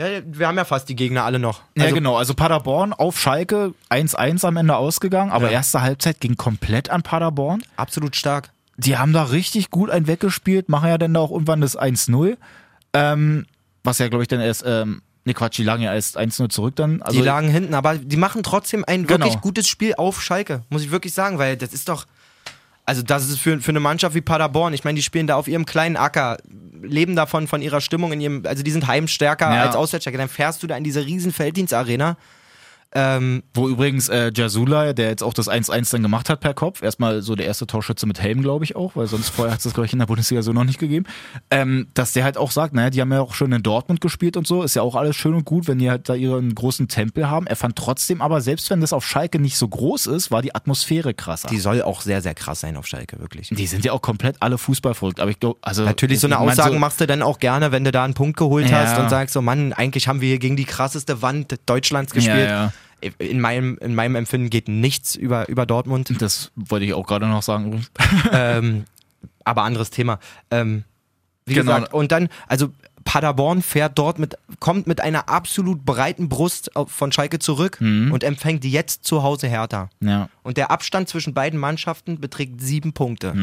Ja, wir haben ja fast die Gegner alle noch. ja, Also, genau. Also Paderborn auf Schalke 1-1 am Ende ausgegangen, aber Ja. erste Halbzeit ging komplett an Paderborn. Absolut stark. die haben da richtig gut einen weggespielt, machen ja dann da auch irgendwann das 1-0. Ähm, was ja, glaube ich, dann erst, ähm, ne Quatsch, die lagen ja erst 1-0 zurück dann. Also, die lagen hinten, aber die machen trotzdem ein Genau. wirklich gutes Spiel auf Schalke, muss ich wirklich sagen, weil das ist doch. Also, das ist für, für eine Mannschaft wie Paderborn. Ich meine, die spielen da auf ihrem kleinen Acker, leben davon, von ihrer Stimmung in ihrem. Also, die sind heimstärker Ja. als Auswärtsstärker. Dann fährst du da in diese riesen Felddienstarena. Ähm, Wo übrigens äh, Jasula, der jetzt auch das 1-1 dann gemacht hat per Kopf, erstmal so der erste Torschütze mit Helm, glaube ich auch, weil sonst vorher hat es das, glaube ich, in der Bundesliga so noch nicht gegeben, ähm, dass der halt auch sagt, naja, die haben ja auch schon in Dortmund gespielt und so, ist ja auch alles schön und gut, wenn die halt da ihren großen Tempel haben. Er fand trotzdem aber, selbst wenn das auf Schalke nicht so groß ist, war die Atmosphäre krasser. die soll auch sehr, sehr krass sein auf Schalke, wirklich. Die sind ja auch komplett alle Fußball verrückt, aber ich glaube, also. Natürlich, so eine mein, Aussagen machst du dann auch gerne, wenn du da einen Punkt geholt Ja. hast und sagst so, Mann, eigentlich haben wir hier gegen die krasseste Wand Deutschlands gespielt. Ja, In, meinem, in meinem Empfinden geht nichts über, über Dortmund. Das wollte ich auch gerade noch sagen. übrigens. [LAUGHS] ähm, aber anderes Thema. Ähm, wie Genau. gesagt, und dann, also Paderborn fährt dort mit, kommt mit einer absolut breiten Brust von Schalke zurück Mhm. und empfängt jetzt zu Hause Hertha. Ja. Und der Abstand zwischen beiden Mannschaften beträgt sieben Punkte.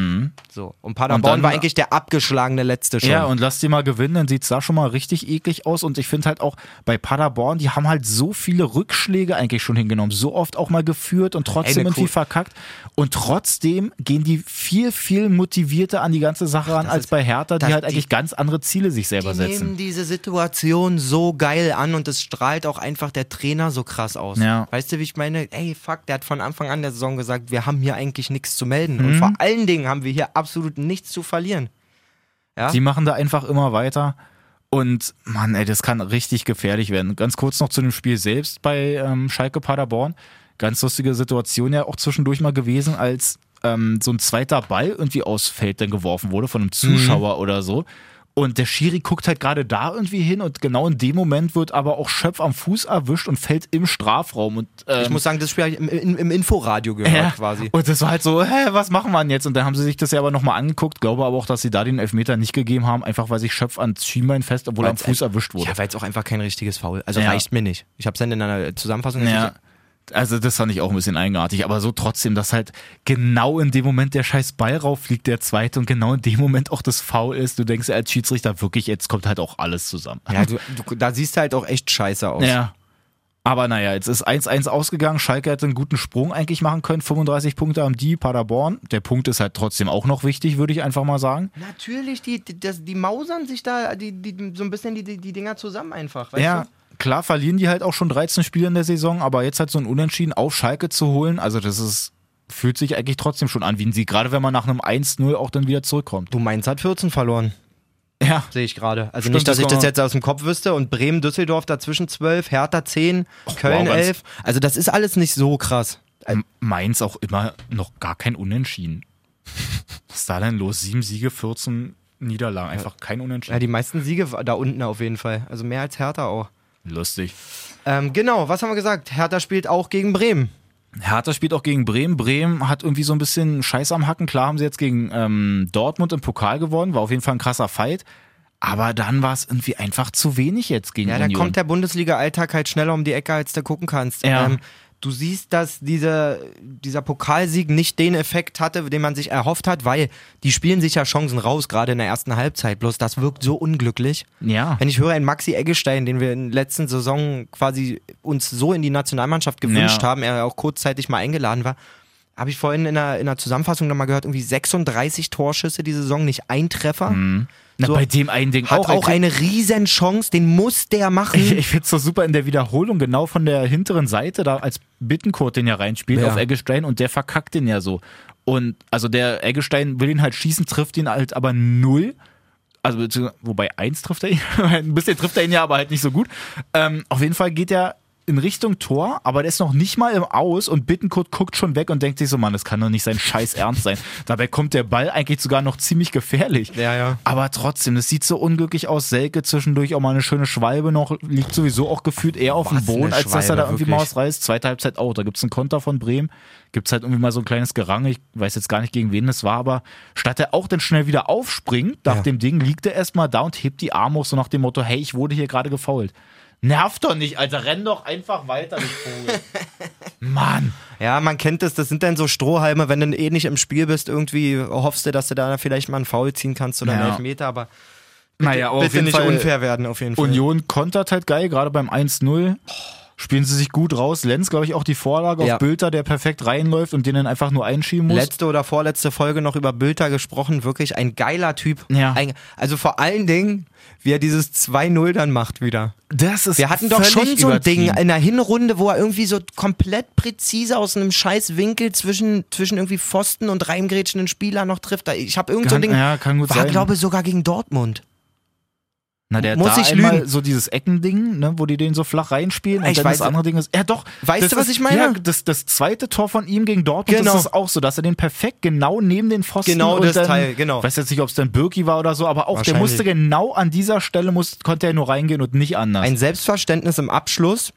So. Und Und Paderborn dann- war eigentlich der abgeschlagene letzte schon. Ja, und lass die mal gewinnen, dann sieht's da schon mal richtig eklig aus. Und ich finde halt auch bei Paderborn, die haben halt so viele Rückschläge eigentlich schon hingenommen, so oft auch mal geführt und trotzdem Ey, irgendwie cool- verkackt. Und trotzdem gehen die viel, viel motivierter an die ganze Sache ran als bei Hertha, die halt die- eigentlich ganz andere Ziele sich selber die setzen. nehmen diese Situation so geil an und es strahlt auch einfach der Trainer so krass aus. Ja. Weißt du, wie ich meine? Ey, fuck, der hat von Anfang an der Saison gesagt, wir haben hier eigentlich nichts zu melden. Mhm. Und vor allen Dingen haben wir hier absolut nichts zu verlieren. Ja? Die machen da einfach immer weiter. Und Mann, ey, das kann richtig gefährlich werden. Ganz kurz noch zu dem Spiel selbst bei ähm, Schalke Paderborn. Ganz lustige Situation ja auch zwischendurch mal gewesen, als ähm, so ein zweiter Ball irgendwie aufs Feld dann geworfen wurde von einem Zuschauer oder so. Und der Schiri guckt halt gerade da irgendwie hin und genau in dem Moment wird aber auch Schöpf am Fuß erwischt und fällt im Strafraum. Und, ähm, Ich muss sagen, das Spiel habe ich im, im, im Inforadio gehört ja, quasi. Und das war halt so, hä, was machen wir denn jetzt? Und dann haben sie sich das ja aber nochmal angeguckt, glaube aber auch, dass sie da den Elfmeter nicht gegeben haben, einfach weil sich Schöpf ans Schienbein fest, obwohl er am Weil's- Fuß erwischt wurde. Ja, weil es auch einfach kein richtiges Foul. Also Ja. reicht mir nicht. Ich habe es dann in einer Zusammenfassung Ja. Also das fand ich auch ein bisschen eigenartig, aber so trotzdem, dass halt genau in dem Moment der scheiß Ball rauffliegt, der zweite, und genau in dem Moment auch das Foul ist. Du denkst als Schiedsrichter wirklich, jetzt kommt halt auch alles zusammen. Ja, du, du, da siehst du halt auch echt scheiße aus. Ja. Aber naja, jetzt ist 1-1 ausgegangen. Schalke hätte einen guten Sprung eigentlich machen können. 35 Punkte haben die, Paderborn. Der Punkt ist halt trotzdem auch noch wichtig, würde ich einfach mal sagen. Natürlich, die, die, das, die mausern sich da die, die, so ein bisschen die, die, die Dinger zusammen einfach. Weißt ja, du? klar verlieren die halt auch schon 13 Spiele in der Saison, aber jetzt halt so ein Unentschieden auf Schalke zu holen, also das ist, fühlt sich eigentlich trotzdem schon an wie ein Sieg, gerade wenn man nach einem 1-0 auch dann wieder zurückkommt. Du Mainz hat 14 verloren, Ja, sehe ich gerade. Also Stimmt, nicht, dass das ich das jetzt aus dem Kopf wüsste. Und Bremen, Düsseldorf dazwischen 12, Hertha 10, Köln wow, ganz- 11. Also das ist alles nicht so krass. Mainz auch immer noch gar kein Unentschieden. Was ist da denn los? Sieben Siege, 14 Niederlagen, einfach kein Ja, Unentschieden. die meisten Siege da unten auf jeden Fall. Also mehr als Hertha auch. Lustig. Ähm, genau, was haben wir gesagt? Hertha spielt auch gegen Bremen. Hertha spielt auch gegen Bremen. Bremen hat irgendwie so ein bisschen Scheiß am Hacken. Klar haben sie jetzt gegen ähm, Dortmund im Pokal gewonnen, war auf jeden Fall ein krasser Fight. Aber dann war es irgendwie einfach zu wenig jetzt gegen Ja, da Union. kommt der Bundesliga-Alltag halt schneller um die Ecke, als du gucken kannst. Ja. Ähm, du siehst, dass diese, dieser Pokalsieg nicht den Effekt hatte, den man sich erhofft hat, weil die spielen sich ja Chancen raus, gerade in der ersten Halbzeit. Bloß das wirkt so unglücklich. ja. Wenn ich höre, einen Maxi Eggestein, den wir in der letzten Saison quasi uns so in die Nationalmannschaft gewünscht Ja. haben, er auch kurzzeitig mal eingeladen war, habe ich vorhin in der, in der Zusammenfassung nochmal gehört, irgendwie 36 Torschüsse die Saison, nicht ein Treffer. Na, so- bei dem einen Ding Hat auch. auch, eine riesen Chance, den muss der machen. Ich, ich finde es so super in der Wiederholung, genau von der hinteren Seite, da als Bittenkurt den ja reinspielt Ja. auf Eggestein und der verkackt den ja so. Und also der Eggestein will ihn halt schießen, trifft ihn halt aber null. Also, wobei eins trifft er ihn, [LAUGHS] ein bisschen trifft er ihn ja, aber halt nicht so gut. Ähm, auf jeden Fall geht er in Richtung Tor, aber der ist noch nicht mal im Aus und Bittenkurt guckt schon weg und denkt sich so, Mann, das kann doch nicht sein Scheiß Ernst sein. [LAUGHS] Dabei kommt der Ball eigentlich sogar noch ziemlich gefährlich. Ja, ja. Aber trotzdem, das sieht so unglücklich aus. Selke zwischendurch auch mal eine schöne Schwalbe noch, liegt sowieso auch gefühlt eher auf dem Boden, als dass er da irgendwie mal wirklich. was reißt. Zweite Halbzeit auch. Da gibt's einen Konter von Bremen. Gibt's halt irgendwie mal so ein kleines Gerange. Ich weiß jetzt gar nicht, gegen wen das war, aber statt er auch dann schnell wieder aufspringt, nach Ja. dem Ding, liegt er erstmal da und hebt die Arme hoch, so nach dem Motto, hey, ich wurde hier gerade gefault. Nerv doch nicht, Alter. Renn doch einfach weiter, du Vogel. [LAUGHS] Mann. Ja, man kennt das, das sind dann so Strohhalme, wenn du eh nicht im Spiel bist, irgendwie hoffst du, dass du da vielleicht mal einen Foul ziehen kannst oder einen Ja. Elfmeter, aber Naja, aber auf bitte jeden nicht Fall unfair werden, auf jeden Fall. Union kontert halt geil, gerade beim 1-0. Spielen sie sich gut raus. Lenz, glaube ich, auch die Vorlage Ja. auf Bülter, der perfekt reinläuft und den dann einfach nur einschieben muss. Letzte oder vorletzte Folge noch über Bülter gesprochen, wirklich ein geiler Typ. Ja. Ein, also vor allen Dingen, wie er dieses 2-0 dann macht wieder. das ist Wir hatten doch schon so ein Ding in der Hinrunde, wo er irgendwie so komplett präzise aus einem scheiß Winkel zwischen, zwischen irgendwie Pfosten und reingrätschenden Spieler noch trifft. Ich habe irgend so ein Ding, ja, kann gut war sein. glaube sogar gegen Dortmund. Na, der Muss ich einmal lügen? so dieses Eckending, ne, wo die den so flach reinspielen und Ich dann weiß- das andere Ding ist. Ja, doch. Weißt das du, was ist, ich meine? Ja, das, das zweite Tor von ihm gegen Dortmund, Genau. das ist auch so, dass er den perfekt genau neben den Pfosten Genau und das dann, Teil, genau. Ich weiß jetzt nicht, ob es dann Birki war oder so, aber auch der musste genau an dieser Stelle muss, konnte er nur reingehen und nicht anders. Ein Selbstverständnis im Abschluss,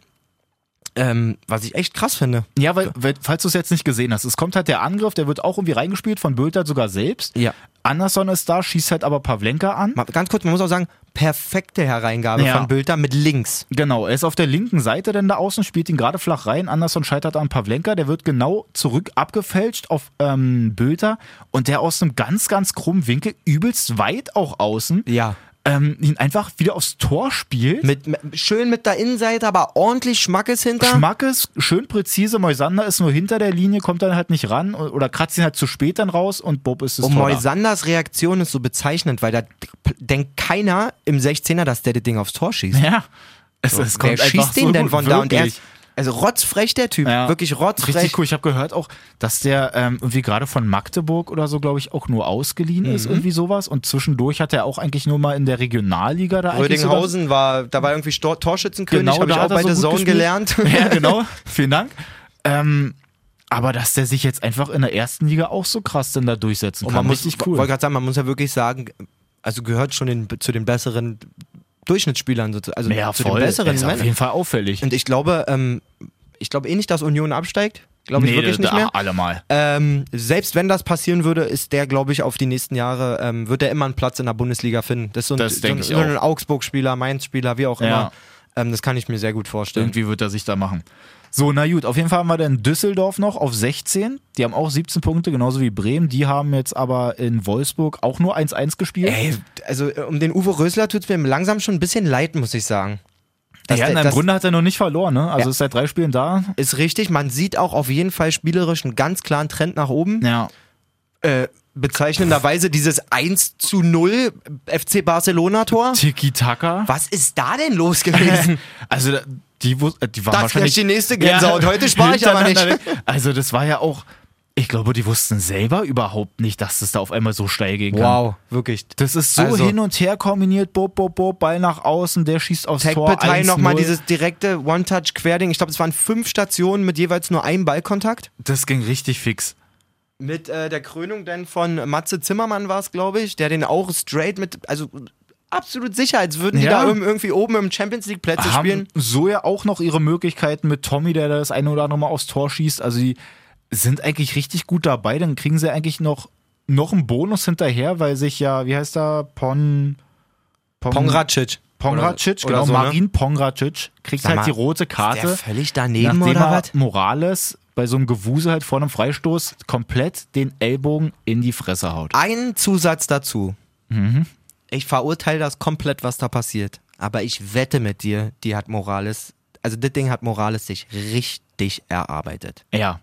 ähm, was ich echt krass finde. ja, weil, falls du es jetzt nicht gesehen hast, es kommt halt der Angriff, der wird auch irgendwie reingespielt von Bülter sogar selbst. Ja. Anderson ist da, schießt halt aber Pavlenka an. Mal ganz kurz, man muss auch sagen, perfekte Hereingabe Ja. von Bülter mit links. Genau, er ist auf der linken Seite denn da außen, spielt ihn gerade flach rein. Anderson scheitert an Pavlenka, der wird genau zurück abgefälscht auf ähm, Bülter und der aus einem ganz, ganz krummen Winkel, übelst weit auch außen, Ja. Ähm, ihn einfach wieder aufs Tor spielt. Mit, mit, schön mit der Innenseite, aber ordentlich Schmackes hinter. Schmackes, schön präzise. Moisander ist nur hinter der Linie, kommt dann halt nicht ran oder kratzt ihn halt zu spät dann raus und Bob ist das und Tor. da. Moisanders Reaktion ist so bezeichnend, weil da denkt keiner im 16er, dass der das Ding aufs Tor schießt. Ja, es, es kommt Wer schießt den so denn von da? Und er wirklich. Also rotzfrech der Typ, Ja. wirklich rotzfrech. Richtig cool. Ich habe gehört auch, dass der ähm, irgendwie gerade von Magdeburg oder so, glaube ich, auch nur ausgeliehen ist, Mhm. irgendwie sowas. Und zwischendurch hat er auch eigentlich nur mal in der Regionalliga da Rödinghausen war, da war irgendwie Stor Torschützenkönig, Genau, habe ich auch bei so The gut Zone gelernt. [LAUGHS] Ja, genau. [LAUGHS] Vielen Dank. Ähm, aber dass der sich jetzt einfach in der ersten Liga auch so krass denn da durchsetzen Und kann, man muss, richtig wollte cool. gerade sagen, man muss ja wirklich sagen, also gehört schon den, zu den besseren Durchschnittsspielern, sozusagen, also Ja, zu voll. den besseren ist auf jeden Fall auffällig. Und ich glaube, ähm, ich glaube eh nicht, dass Union absteigt. Glaube ich wirklich da- nicht mehr. Allemal. Ähm, selbst wenn das passieren würde, ist der, glaube ich, auf die nächsten Jahre, ähm, wird er immer einen Platz in der Bundesliga finden. Das ist so ein, Das so ein, ich so ein. Augsburg-Spieler, Mainz-Spieler, wie auch Ja. Ähm, das kann ich mir sehr gut vorstellen. Irgendwie wird er sich da machen. So, na gut, auf jeden Fall haben wir dann Düsseldorf noch auf 16. Die haben auch 17 Punkte, genauso wie Bremen. Die haben jetzt aber in Wolfsburg auch nur 1-1 gespielt. Ey, also äh, um den Uwe Rösler tut es mir langsam schon ein bisschen leid, muss ich sagen. Ja, im Grunde hat er noch nicht verloren, ne? Also Ja. ist seit drei Spielen da. ist richtig. Man sieht auch auf jeden Fall spielerisch einen ganz klaren Trend nach oben. Ja. Äh, bezeichnenderweise dieses 1 zu 0 FC Barcelona-Tor. Tiki-Taka. Was ist da denn los gewesen? [LAUGHS] Also die, äh, die waren Das wahrscheinlich gleich die nächste Gänsehaut. Heute spare ich aber nicht. Also das war ja auch, ich glaube, die wussten selber überhaupt nicht, dass es da auf einmal so steil gehen kann. Wow, wirklich. Das ist so Also- hin und her kombiniert, bob, bob, bob, Ball nach außen, der schießt aufs Tor. Tech-Partei 1-0. nochmal dieses direkte One-Touch-Querding. Ich glaube, es waren fünf Stationen mit jeweils nur einem Ballkontakt. Das ging richtig fix. Mit äh, der Krönung dann von Matze Zimmermann war es, glaube ich, der den auch straight mit, also absolut sicher, als würden die Ja. da irg- irgendwie oben im Champions League Plätze spielen. haben so ja auch noch ihre Möglichkeiten mit Tommy, der das eine oder andere Mal aufs Tor schießt. Also die sind eigentlich richtig gut dabei. Dann kriegen sie eigentlich noch, noch einen Bonus hinterher, weil sich ja, wie heißt er, Pon... Pon Pongracic. Pongracic, Oder- genau, oder so, ne? Marin Pongracic kriegt halt mal, die rote Der Karte, völlig daneben nachdem oder er was? Morales bei so einem Gewusel halt vor einem Freistoß komplett den Ellbogen in die Fresse haut. Ein Zusatz dazu. Mhm. Ich verurteile das komplett, was da passiert. Aber ich wette mit dir, die hat Morales, also das Ding hat Morales sich richtig erarbeitet. Ja,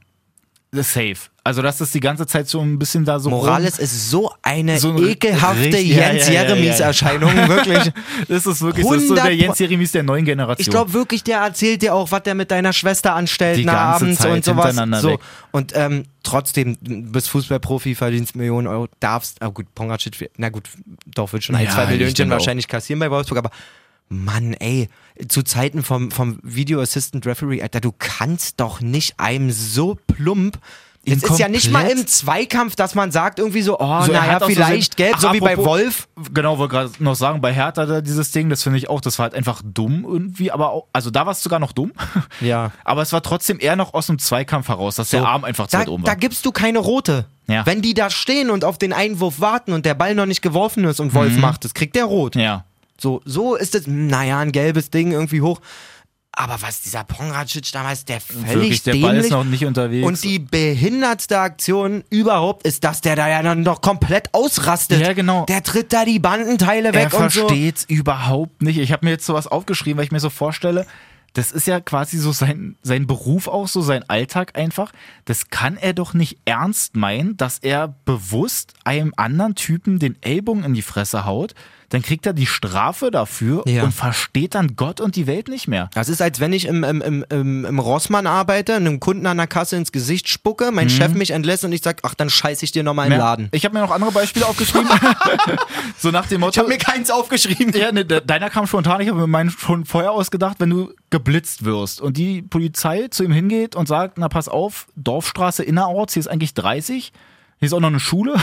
safe. Also das ist die ganze Zeit so ein bisschen da so Morales ist so eine So ein ekelhafte richtig- Jens ja, ja, ja, ja. Jeremies-Erscheinung, [LAUGHS] wirklich. rum. Das ist wirklich das ist so der 100 Jens Jeremies der neuen Generation. Ich glaube wirklich, der erzählt dir auch, was der mit deiner Schwester anstellt Die nach abends Zeit und sowas. So. weg. Und ähm, trotzdem, du bist Fußballprofi, verdienst Millionen Euro, darfst, ah gut, Pongracic, na gut, doch, wird schon ein, zwei Millionen wahrscheinlich kassieren bei Wolfsburg, aber Mann, ey, zu Zeiten vom, vom Video Assistant Referee, Alter, du kannst doch nicht einem so plump es ist ja nicht mal im Zweikampf, dass man sagt irgendwie so, oh, So, naja, so vielleicht sein- gelb, Ach, so wie bei Wolf. Genau, wollte gerade noch sagen, bei Hertha da dieses Ding, das finde ich auch, das war halt einfach dumm irgendwie, aber auch, also da war es sogar noch dumm. [LAUGHS] Ja. Aber es war trotzdem eher noch aus dem Zweikampf heraus, dass der So, Arm einfach zu da, weit oben da war. gibst du keine rote. Ja. Wenn die da stehen und auf den Einwurf warten und der Ball noch nicht geworfen ist und Wolf macht, das kriegt der rot. Ja. So, so ist es, naja, ein gelbes Ding irgendwie hoch. Aber was dieser Pongracic damals, der völlig Wirklich, der Ball ist noch nicht unterwegs. und die behindertste Aktion überhaupt ist, dass der da ja dann noch komplett ausrastet. Ja, genau. Der tritt da die Bandenteile er weg und so. versteht's überhaupt nicht. Ich habe mir jetzt sowas aufgeschrieben, weil ich mir so vorstelle, das ist ja quasi so sein, sein Beruf auch, so sein Alltag einfach. Das kann er doch nicht ernst meinen, dass er bewusst einem anderen Typen den Ellbogen in die Fresse haut. Dann kriegt er die Strafe dafür Ja. und versteht dann Gott und die Welt nicht mehr. Das ist, als wenn ich im, im, im, im, im Rossmann arbeite, einem Kunden an der Kasse ins Gesicht spucke, mein Chef mich entlässt und ich sag, ach, dann scheiß ich dir nochmal im Ja. Laden. Ich habe mir noch andere Beispiele aufgeschrieben. [LAUGHS] [LAUGHS] so nach dem Motto. Ich habe mir keins aufgeschrieben. Ja, ne, de- deiner kam spontan. Ich habe mir meinen schon vorher ausgedacht, wenn du geblitzt wirst und die Polizei zu ihm hingeht und sagt, na pass auf, Dorfstraße innerorts, hier ist eigentlich 30, hier ist auch noch eine Schule.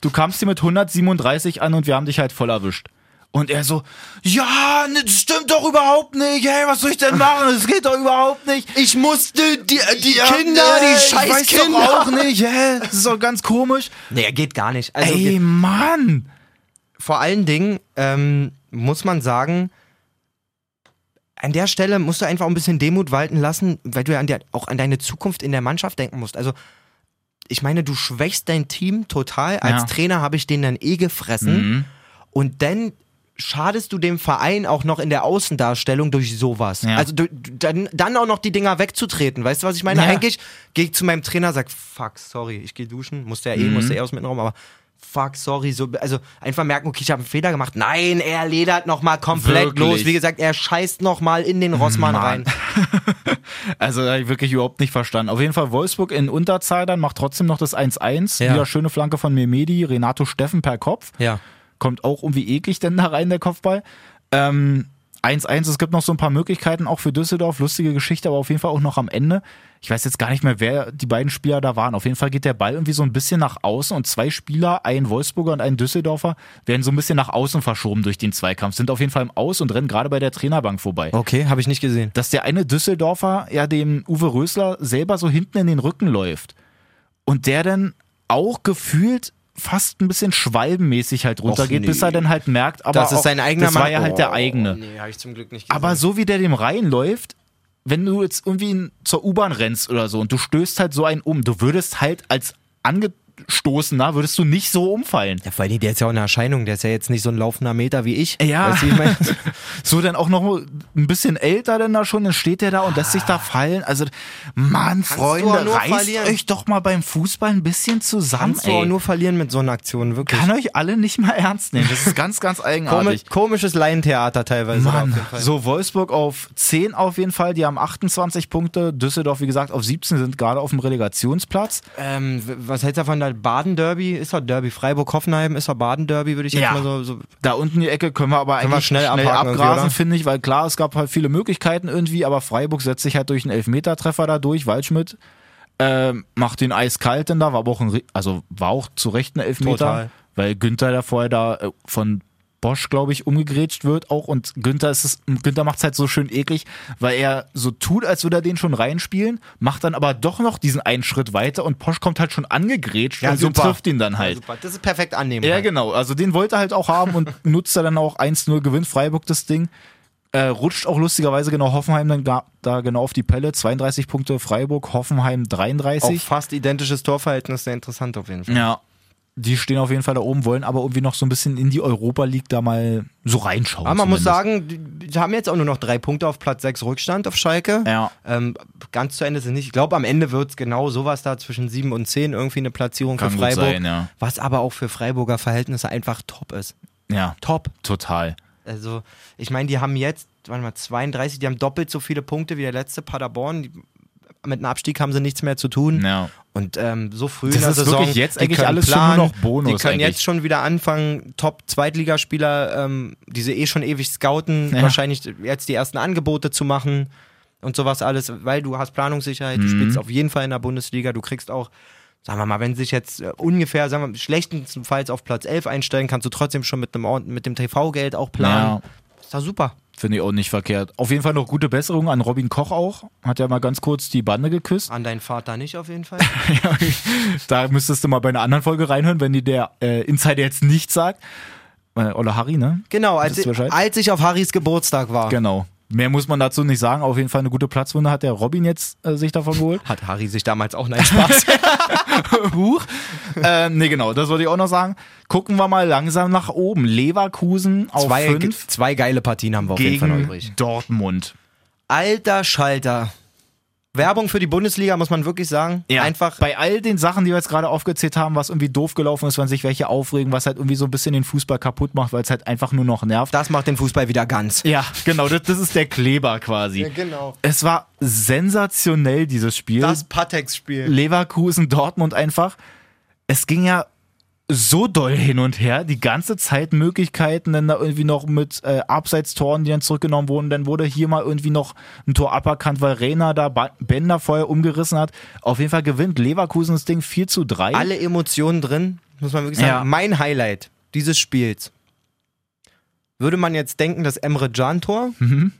Du kamst hier mit 137 an und wir haben dich halt voll erwischt. Und er so, ja, ne, das stimmt doch überhaupt nicht. Hey, was soll ich denn machen? Das geht doch überhaupt nicht. Ich musste die, die Ja, Kinder, nee, die ich scheiß weiß Kinder. doch auch nicht. Hä? Das ist doch ganz komisch. Nee, geht gar nicht. Also Ey, Mann. vor allen Dingen ähm, muss man sagen, an der Stelle musst du einfach auch ein bisschen Demut walten lassen, weil du ja an der, auch an deine Zukunft in der Mannschaft denken musst. Also, ich meine, du schwächst dein Team total. Als Ja. Trainer habe ich den dann eh gefressen. Mhm. Und dann schadest du dem Verein auch noch in der Außendarstellung durch sowas. Ja. Also du, dann, dann auch noch die Dinger wegzutreten. Weißt du, was ich meine? Ja. Eigentlich gehe ich zu meinem Trainer, sag, fuck, sorry, ich gehe duschen, musste ja eh, Mhm. musste eh aus dem Raum, aber fuck, sorry, so, also einfach merken, okay, ich habe einen Fehler gemacht. Nein, er ledert noch mal komplett Wirklich? los. Wie gesagt, er scheißt noch mal in den Rossmann Mann. rein. [LAUGHS] Also da ich wirklich überhaupt nicht verstanden. Auf jeden Fall Wolfsburg in Unterzahl dann, macht trotzdem noch das 1-1. Ja. Wieder schöne Flanke von Memedi, Renato Steffen per Kopf. Ja. Kommt auch irgendwie eklig denn da rein, der Kopfball. Ähm, 1-1, es gibt noch so ein paar Möglichkeiten auch für Düsseldorf. Lustige Geschichte, aber auf jeden Fall auch noch am Ende. Ich weiß jetzt gar nicht mehr, wer die beiden Spieler da waren. Auf jeden Fall geht der Ball irgendwie so ein bisschen nach außen und zwei Spieler, ein Wolfsburger und ein Düsseldorfer, werden so ein bisschen nach außen verschoben durch den Zweikampf. Sind auf jeden Fall im Aus und rennen gerade bei der Trainerbank vorbei Okay, habe ich nicht gesehen. dass der eine Düsseldorfer ja dem Uwe Rösler selber so hinten in den Rücken läuft. Und der dann auch gefühlt fast ein bisschen schwalbenmäßig halt runtergeht, nee. bis er dann halt merkt, aber Das ist auch, sein eigener das war ja halt der Oh, eigene. Nee, habe ich zum Glück nicht gesehen. Aber so wie der dem reinläuft, wenn du jetzt irgendwie zur U-Bahn rennst oder so und du stößt halt so einen um, du würdest halt als Angestoßener, würdest du nicht so umfallen. ja, vor allem, der ist ja auch eine Erscheinung, der ist ja jetzt nicht so ein laufender Meter wie ich. Ja. Weißt du, wie ich meine? [LAUGHS] So dann auch noch ein bisschen älter denn da schon, dann steht der da und lässt sich da fallen. Also, Mann, du Freunde, reißt verlieren. euch doch mal beim Fußball ein bisschen zusammen, Kannst du auch ey. nur verlieren mit so einer Aktion, wirklich. Kann euch alle nicht mal ernst nehmen. Das ist ganz, ganz eigenartig. komisches Laientheater teilweise. da Mann, so Wolfsburg auf 10 auf jeden Fall, die haben 28 Punkte, Düsseldorf wie gesagt auf 17, sind gerade auf dem Relegationsplatz. Ähm, was hältst du davon? Der Baden-Derby? Ist doch Derby. Freiburg-Hoffenheim ist doch Baden-Derby, würde ich jetzt Ja. mal so. so Da unten die Ecke können wir aber Können wir eigentlich schnell schnell, irgendwie, abgrasen, finde ich, weil klar, es gab halt viele Möglichkeiten irgendwie, aber Freiburg setzt sich halt durch einen Elfmetertreffer da durch, Waldschmidt ähm, macht den eiskalt denn da, war aber auch ein, also war auch zu Recht ein Elfmeter, Total. weil Günther da vorher da äh, von Bosch, glaube ich, umgegrätscht wird auch und Günther ist es, Günther macht es halt so schön eklig, weil er so tut, als würde er den schon reinspielen, macht dann aber doch noch diesen einen Schritt weiter und Bosch kommt halt schon angegrätscht und, und trifft ihn dann halt. Ja, super. Das ist perfekt annehmen. Ja, genau. Also den wollte er halt auch haben und [LAUGHS] nutzt er dann auch 1-0, gewinnt Freiburg das Ding. Äh, rutscht auch lustigerweise genau Hoffenheim dann ga, da genau auf die Pelle. 32 Punkte Freiburg, Hoffenheim Auch 33. fast identisches Torverhältnis, sehr interessant auf jeden Fall. ja. Die stehen auf jeden Fall da oben, wollen aber irgendwie noch so ein bisschen in die Europa League da mal so reinschauen. Aber man muss zumindest. sagen, die haben jetzt auch nur noch drei Punkte auf Platz 6 Rückstand auf Schalke. Ja. Ähm, ganz zu Ende es nicht. Ich glaube, am Ende wird es genau sowas da zwischen 7 und 10 irgendwie eine Platzierung Kann für Freiburg. sein, ja. Was aber auch für Freiburger Verhältnisse einfach top ist. Ja, Top. total. Also, ich meine, die haben jetzt, warte mal, 32, die haben doppelt so viele Punkte wie der letzte Paderborn. Die, mit einem Abstieg haben sie nichts mehr zu tun. Ja. Und ähm, so früh Das in der ist Saison, wirklich jetzt eigentlich können alles schon planen, nur noch Bonus Die können eigentlich. jetzt schon wieder anfangen, Top-Zweitligaspieler, ähm, die sie eh schon ewig scouten, Ja. wahrscheinlich jetzt die ersten Angebote zu machen und sowas alles, weil du hast Planungssicherheit, Mhm. du spielst auf jeden Fall in der Bundesliga, du kriegst auch Sagen wir mal, wenn sie sich jetzt äh, ungefähr, sagen wir, schlechtestenfalls auf Platz 11 einstellen, kannst du trotzdem schon mit dem, mit dem TV-Geld auch planen. Ist doch super. Finde ich auch nicht verkehrt. Auf jeden Fall noch gute Besserung an Robin Koch auch. Hat ja mal ganz kurz die Bande geküsst. An deinen Vater nicht auf jeden Fall. [LAUGHS] da müsstest du mal bei einer anderen Folge reinhören, wenn dir der äh, Insider jetzt nichts sagt. äh, Olle Harry, ne? Genau, als, Bescheid? als ich auf Harrys Geburtstag war. Genau. Mehr muss man dazu nicht sagen. Auf jeden Fall eine gute Platzwunde hat der Robin jetzt äh, sich davon geholt. Hat Harry sich damals auch nein Spaß. [LAUGHS] [LAUGHS] Huch. ähm, nee, genau, das wollte ich auch noch sagen. Gucken wir mal langsam nach oben. Leverkusen auf zwei, 5 zwei geile Partien haben wir auf jeden Fall übrig. Dortmund. Alter Schalter. Werbung für die Bundesliga, muss man wirklich sagen. Einfach. Bei all den Sachen, die wir jetzt gerade aufgezählt haben, was irgendwie doof gelaufen ist, wenn sich welche aufregen, was halt irgendwie so ein bisschen den Fußball kaputt macht, weil es halt einfach nur noch nervt. Das macht den Fußball wieder ganz. Ja, genau, das, das ist der Kleber quasi. genau. Es war sensationell, dieses Spiel. Das Patex-Spiel. Leverkusen, Dortmund einfach. Es ging ja so doll hin und her, die ganze Zeit Möglichkeiten, dann da irgendwie noch mit äh, Abseitstoren, die dann zurückgenommen wurden, dann wurde hier mal irgendwie noch ein Tor aberkannt, weil Rena da ba Bender vorher umgerissen hat. Auf jeden Fall gewinnt Leverkusen das Ding 4 zu 3. Alle Emotionen drin, muss man wirklich sagen. Ja. Mein Highlight dieses Spiels. Würde man jetzt denken, das Emre Can-Tor? Mhm.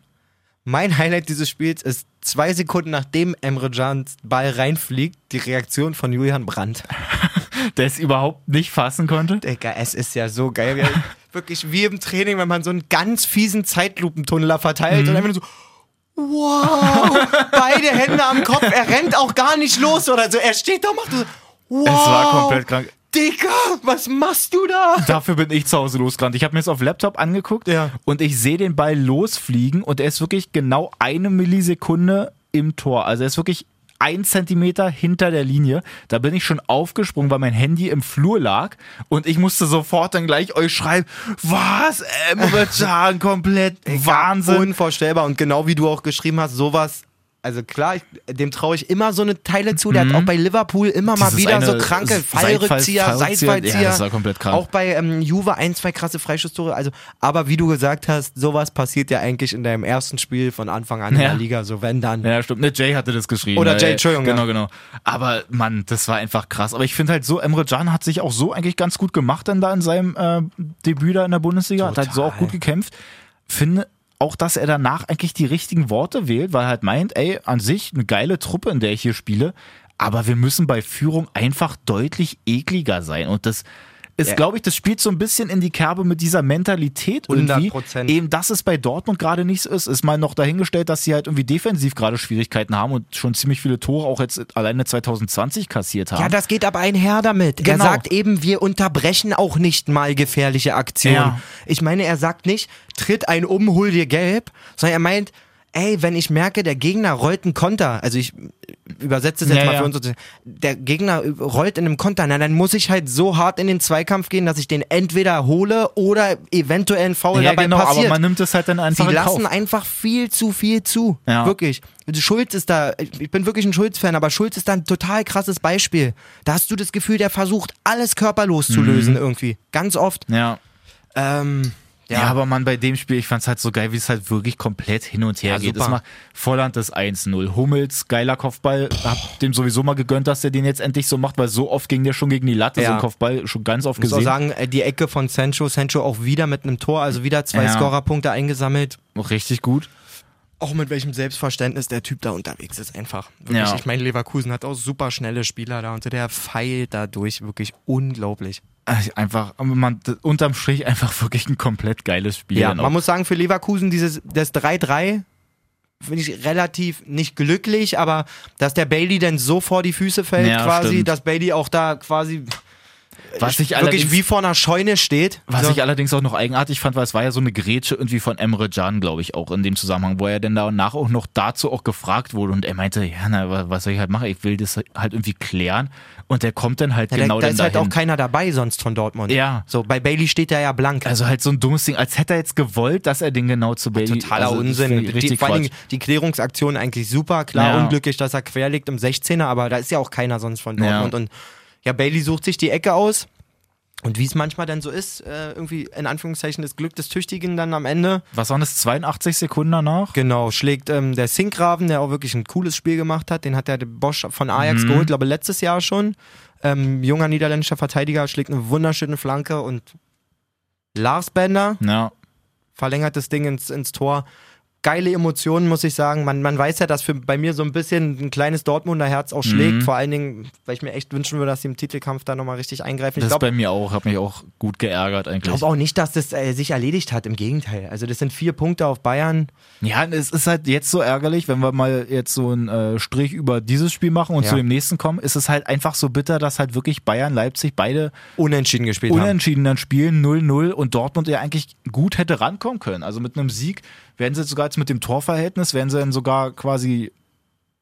Mein Highlight dieses Spiels ist zwei Sekunden nachdem Emre Cans Ball reinfliegt, die Reaktion von Julian Brandt. [LAUGHS] der es überhaupt nicht fassen konnte. Digga, es ist ja so geil. Wir- [LAUGHS] Wirklich wie im Training, wenn man so einen ganz fiesen Zeitlupentunneler verteilt Mhm. und einfach nur so. Wow! [LAUGHS] Beide Hände am Kopf. Er rennt auch gar nicht los oder so. Er steht da und macht so. Wow! Es war komplett krank. Digga, was machst du da? Dafür bin ich zu Hause losgerannt. Ich habe mir das auf Laptop angeguckt Ja. und ich sehe den Ball losfliegen und er ist wirklich genau eine Millisekunde im Tor. Also er ist wirklich ein Zentimeter hinter der Linie. Da bin ich schon aufgesprungen, weil mein Handy im Flur lag und ich musste sofort dann gleich euch schreiben, was, Emre Can, komplett [LAUGHS] Wahnsinn. Unvorstellbar. Und genau wie du auch geschrieben hast, sowas. Also klar, ich, dem traue ich immer so eine Teile zu. Der hat auch bei Liverpool immer mal Mhm. Dieses wieder eine so kranke Fallrückzieher. Seitfallzieher. Ja, das war komplett krank. Auch bei ähm, Juve ein, zwei krasse Freistoßtore. Also, aber wie du gesagt hast, sowas passiert ja eigentlich in deinem ersten Spiel von Anfang an in Ja. der Liga. So wenn dann. Ja, stimmt. Ne, Jay hatte das geschrieben. Oder Äh, Jay, Entschuldigung, Genau, ja. genau. Aber Mann, das war einfach krass. Aber ich finde halt so, Emre Can hat sich auch so eigentlich ganz gut gemacht dann da in seinem äh, Debüt da in der Bundesliga. Hat halt so auch Total. gut gekämpft. Finde auch, dass er danach eigentlich die richtigen Worte wählt, weil er halt meint, ey, an sich eine geile Truppe, in der ich hier spiele. Aber wir müssen bei Führung einfach deutlich ekliger sein. Und das ist, Ja. glaube ich, das spielt so ein bisschen in die Kerbe mit dieser Mentalität irgendwie. 100%. Eben, dass es bei Dortmund gerade nicht so ist, ist mal noch dahingestellt, dass sie halt irgendwie defensiv gerade Schwierigkeiten haben und schon ziemlich viele Tore auch jetzt alleine 2020 kassiert haben. Ja, das geht aber einher damit. Genau. Er sagt eben, wir unterbrechen auch nicht mal gefährliche Aktionen. Ja. Ich meine, er sagt nicht, tritt ein um, hol dir gelb, sondern er meint, ey, wenn ich merke, der Gegner rollt einen Konter, also ich übersetze es jetzt Ja, mal ja. für uns, der Gegner rollt in einem Konter, na, dann muss ich halt so hart in den Zweikampf gehen, dass ich den entweder hole oder eventuell ein Foul ja dabei genau, aber passiert. man nimmt es halt dann einfach Sie lassen Kauf. einfach viel zu viel zu. Ja. Wirklich. Schulz ist da, ich bin wirklich ein Schulz-Fan, aber Schulz ist da ein total krasses Beispiel. Da hast du das Gefühl, der versucht, alles körperlos zu lösen irgendwie. Ganz oft. Ja. Ähm, Ja. aber man bei dem Spiel, ich fand es halt so geil, wie es halt wirklich komplett hin und her Ja, geht. super. Es macht Volland das 1-0. Hummels, geiler Kopfball. Hab dem sowieso mal gegönnt, dass der den jetzt endlich so macht, weil so oft ging der schon gegen die Latte, Ja. so ein Kopfball, schon ganz oft ich muss auch gesehen. sagen, äh, die Ecke von Sancho, Sancho auch wieder mit einem Tor, also wieder zwei Ja. Scorerpunkte eingesammelt. Richtig gut. Auch mit welchem Selbstverständnis der Typ da unterwegs ist, einfach. Wirklich. Ja. Ich meine, Leverkusen hat auch super schnelle Spieler da und der feilt dadurch wirklich unglaublich. Also Einfach, man, unterm Strich einfach wirklich ein komplett geiles Spiel. Ja, man muss sagen, für Leverkusen dieses das 3-3 finde ich relativ nicht glücklich, aber dass der Bailey dann so vor die Füße fällt, Ja, quasi, stimmt. dass Bailey auch da quasi was ich wirklich allerdings, wie vor einer Scheune steht. Was so. ich allerdings auch noch eigenartig fand, weil es war ja so eine Grätsche irgendwie von Emre Can, glaube ich, auch in dem Zusammenhang, wo er denn da und nach auch noch dazu auch gefragt wurde und er meinte, ja, na, wa- was soll ich halt machen? Ich will das halt irgendwie klären und der kommt dann halt ja, genau da, da ist halt dahin. auch keiner dabei sonst von Dortmund. Ja. So, bei Bailey steht er ja blank. also halt so ein dummes Ding, als hätte er jetzt gewollt, dass er den genau zu Bailey... Totaler also, Unsinn. Die, vor. Dingen die Klärungsaktion eigentlich super. Klar, Ja. unglücklich, dass er quer liegt im 16er, aber da ist ja auch keiner sonst von Ja. Dortmund. Und ja, Bailey sucht sich die Ecke aus. Und wie es manchmal dann so ist, äh, irgendwie in Anführungszeichen das Glück des Tüchtigen dann am Ende. Was waren das, 82 Sekunden danach? Genau, schlägt ähm, der Sinkgraven, der auch wirklich ein cooles Spiel gemacht hat, den hat der Bosch von Ajax Mhm. geholt, glaube letztes Jahr schon. Ähm, junger niederländischer Verteidiger schlägt eine wunderschöne Flanke und Lars Bender Ja, verlängert das Ding ins, ins Tor. Geile Emotionen, muss ich sagen. Man, man weiß ja, dass für bei mir so ein bisschen ein kleines Dortmunder Herz auch schlägt. Mhm. Vor allen Dingen, weil ich mir echt wünschen würde, dass sie im Titelkampf da nochmal richtig eingreifen. Das Ich ist glaube bei mir auch, hat mich auch gut geärgert eigentlich. glaub auch nicht, dass das äh, sich erledigt hat. Im Gegenteil. Also das sind vier Punkte auf Bayern. Ja, es ist halt jetzt so ärgerlich, wenn wir mal jetzt so einen äh, Strich über dieses Spiel machen und Ja. zu dem nächsten kommen, ist es halt einfach so bitter, dass halt wirklich Bayern, Leipzig beide Unentschieden gespielt haben. unentschieden dann spielen, 0-0 und Dortmund ja eigentlich gut hätte rankommen können. Also mit einem Sieg wären sie sogar jetzt mit dem Torverhältnis, wären sie dann sogar quasi,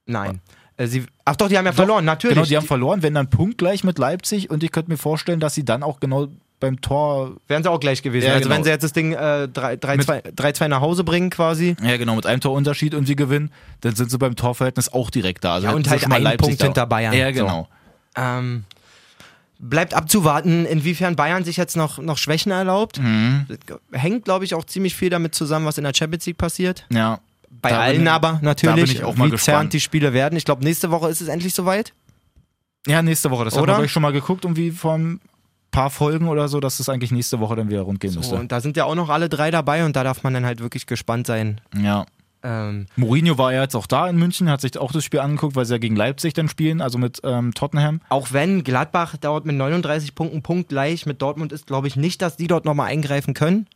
Nein. Äh, sie, ach doch, die haben ja verloren, natürlich. genau, die haben verloren, wenn dann punktgleich mit Leipzig und ich könnte mir vorstellen, dass sie dann auch genau beim Tor, Wären sie auch gleich gewesen. Ja, also genau. wenn sie jetzt das Ding äh, 3-2 nach Hause bringen quasi. ja genau, mit einem Torunterschied irgendwie gewinnen, dann sind sie beim Torverhältnis auch direkt da. Also Ja, und sie halt einen Leipzig Punkt da- hinter Bayern. Ja, So. genau. Ähm, bleibt abzuwarten, inwiefern Bayern sich jetzt noch, noch Schwächen erlaubt. Mhm. Hängt, glaube ich, auch ziemlich viel damit zusammen, was in der Champions League passiert. Ja. Bei Da allen ich- aber natürlich, ich auch mal wie gespannt. die Spiele werden. Ich glaube, nächste Woche ist es endlich soweit. Ja, nächste Woche. Das haben Oder? wir glaub ich, schon mal geguckt, irgendwie vor ein paar Folgen oder so, dass es eigentlich nächste Woche dann wieder rund gehen So, müsste. und da sind ja auch noch alle drei dabei und da darf man dann halt wirklich gespannt sein. Ja. Ähm, Mourinho war ja jetzt auch da in München, hat sich auch das Spiel angeguckt, weil sie ja gegen Leipzig dann spielen, also mit ähm, Tottenham. auch wenn Gladbach dauert mit 39 Punkten punktgleich mit Dortmund ist, glaube ich nicht, dass die dort nochmal eingreifen können.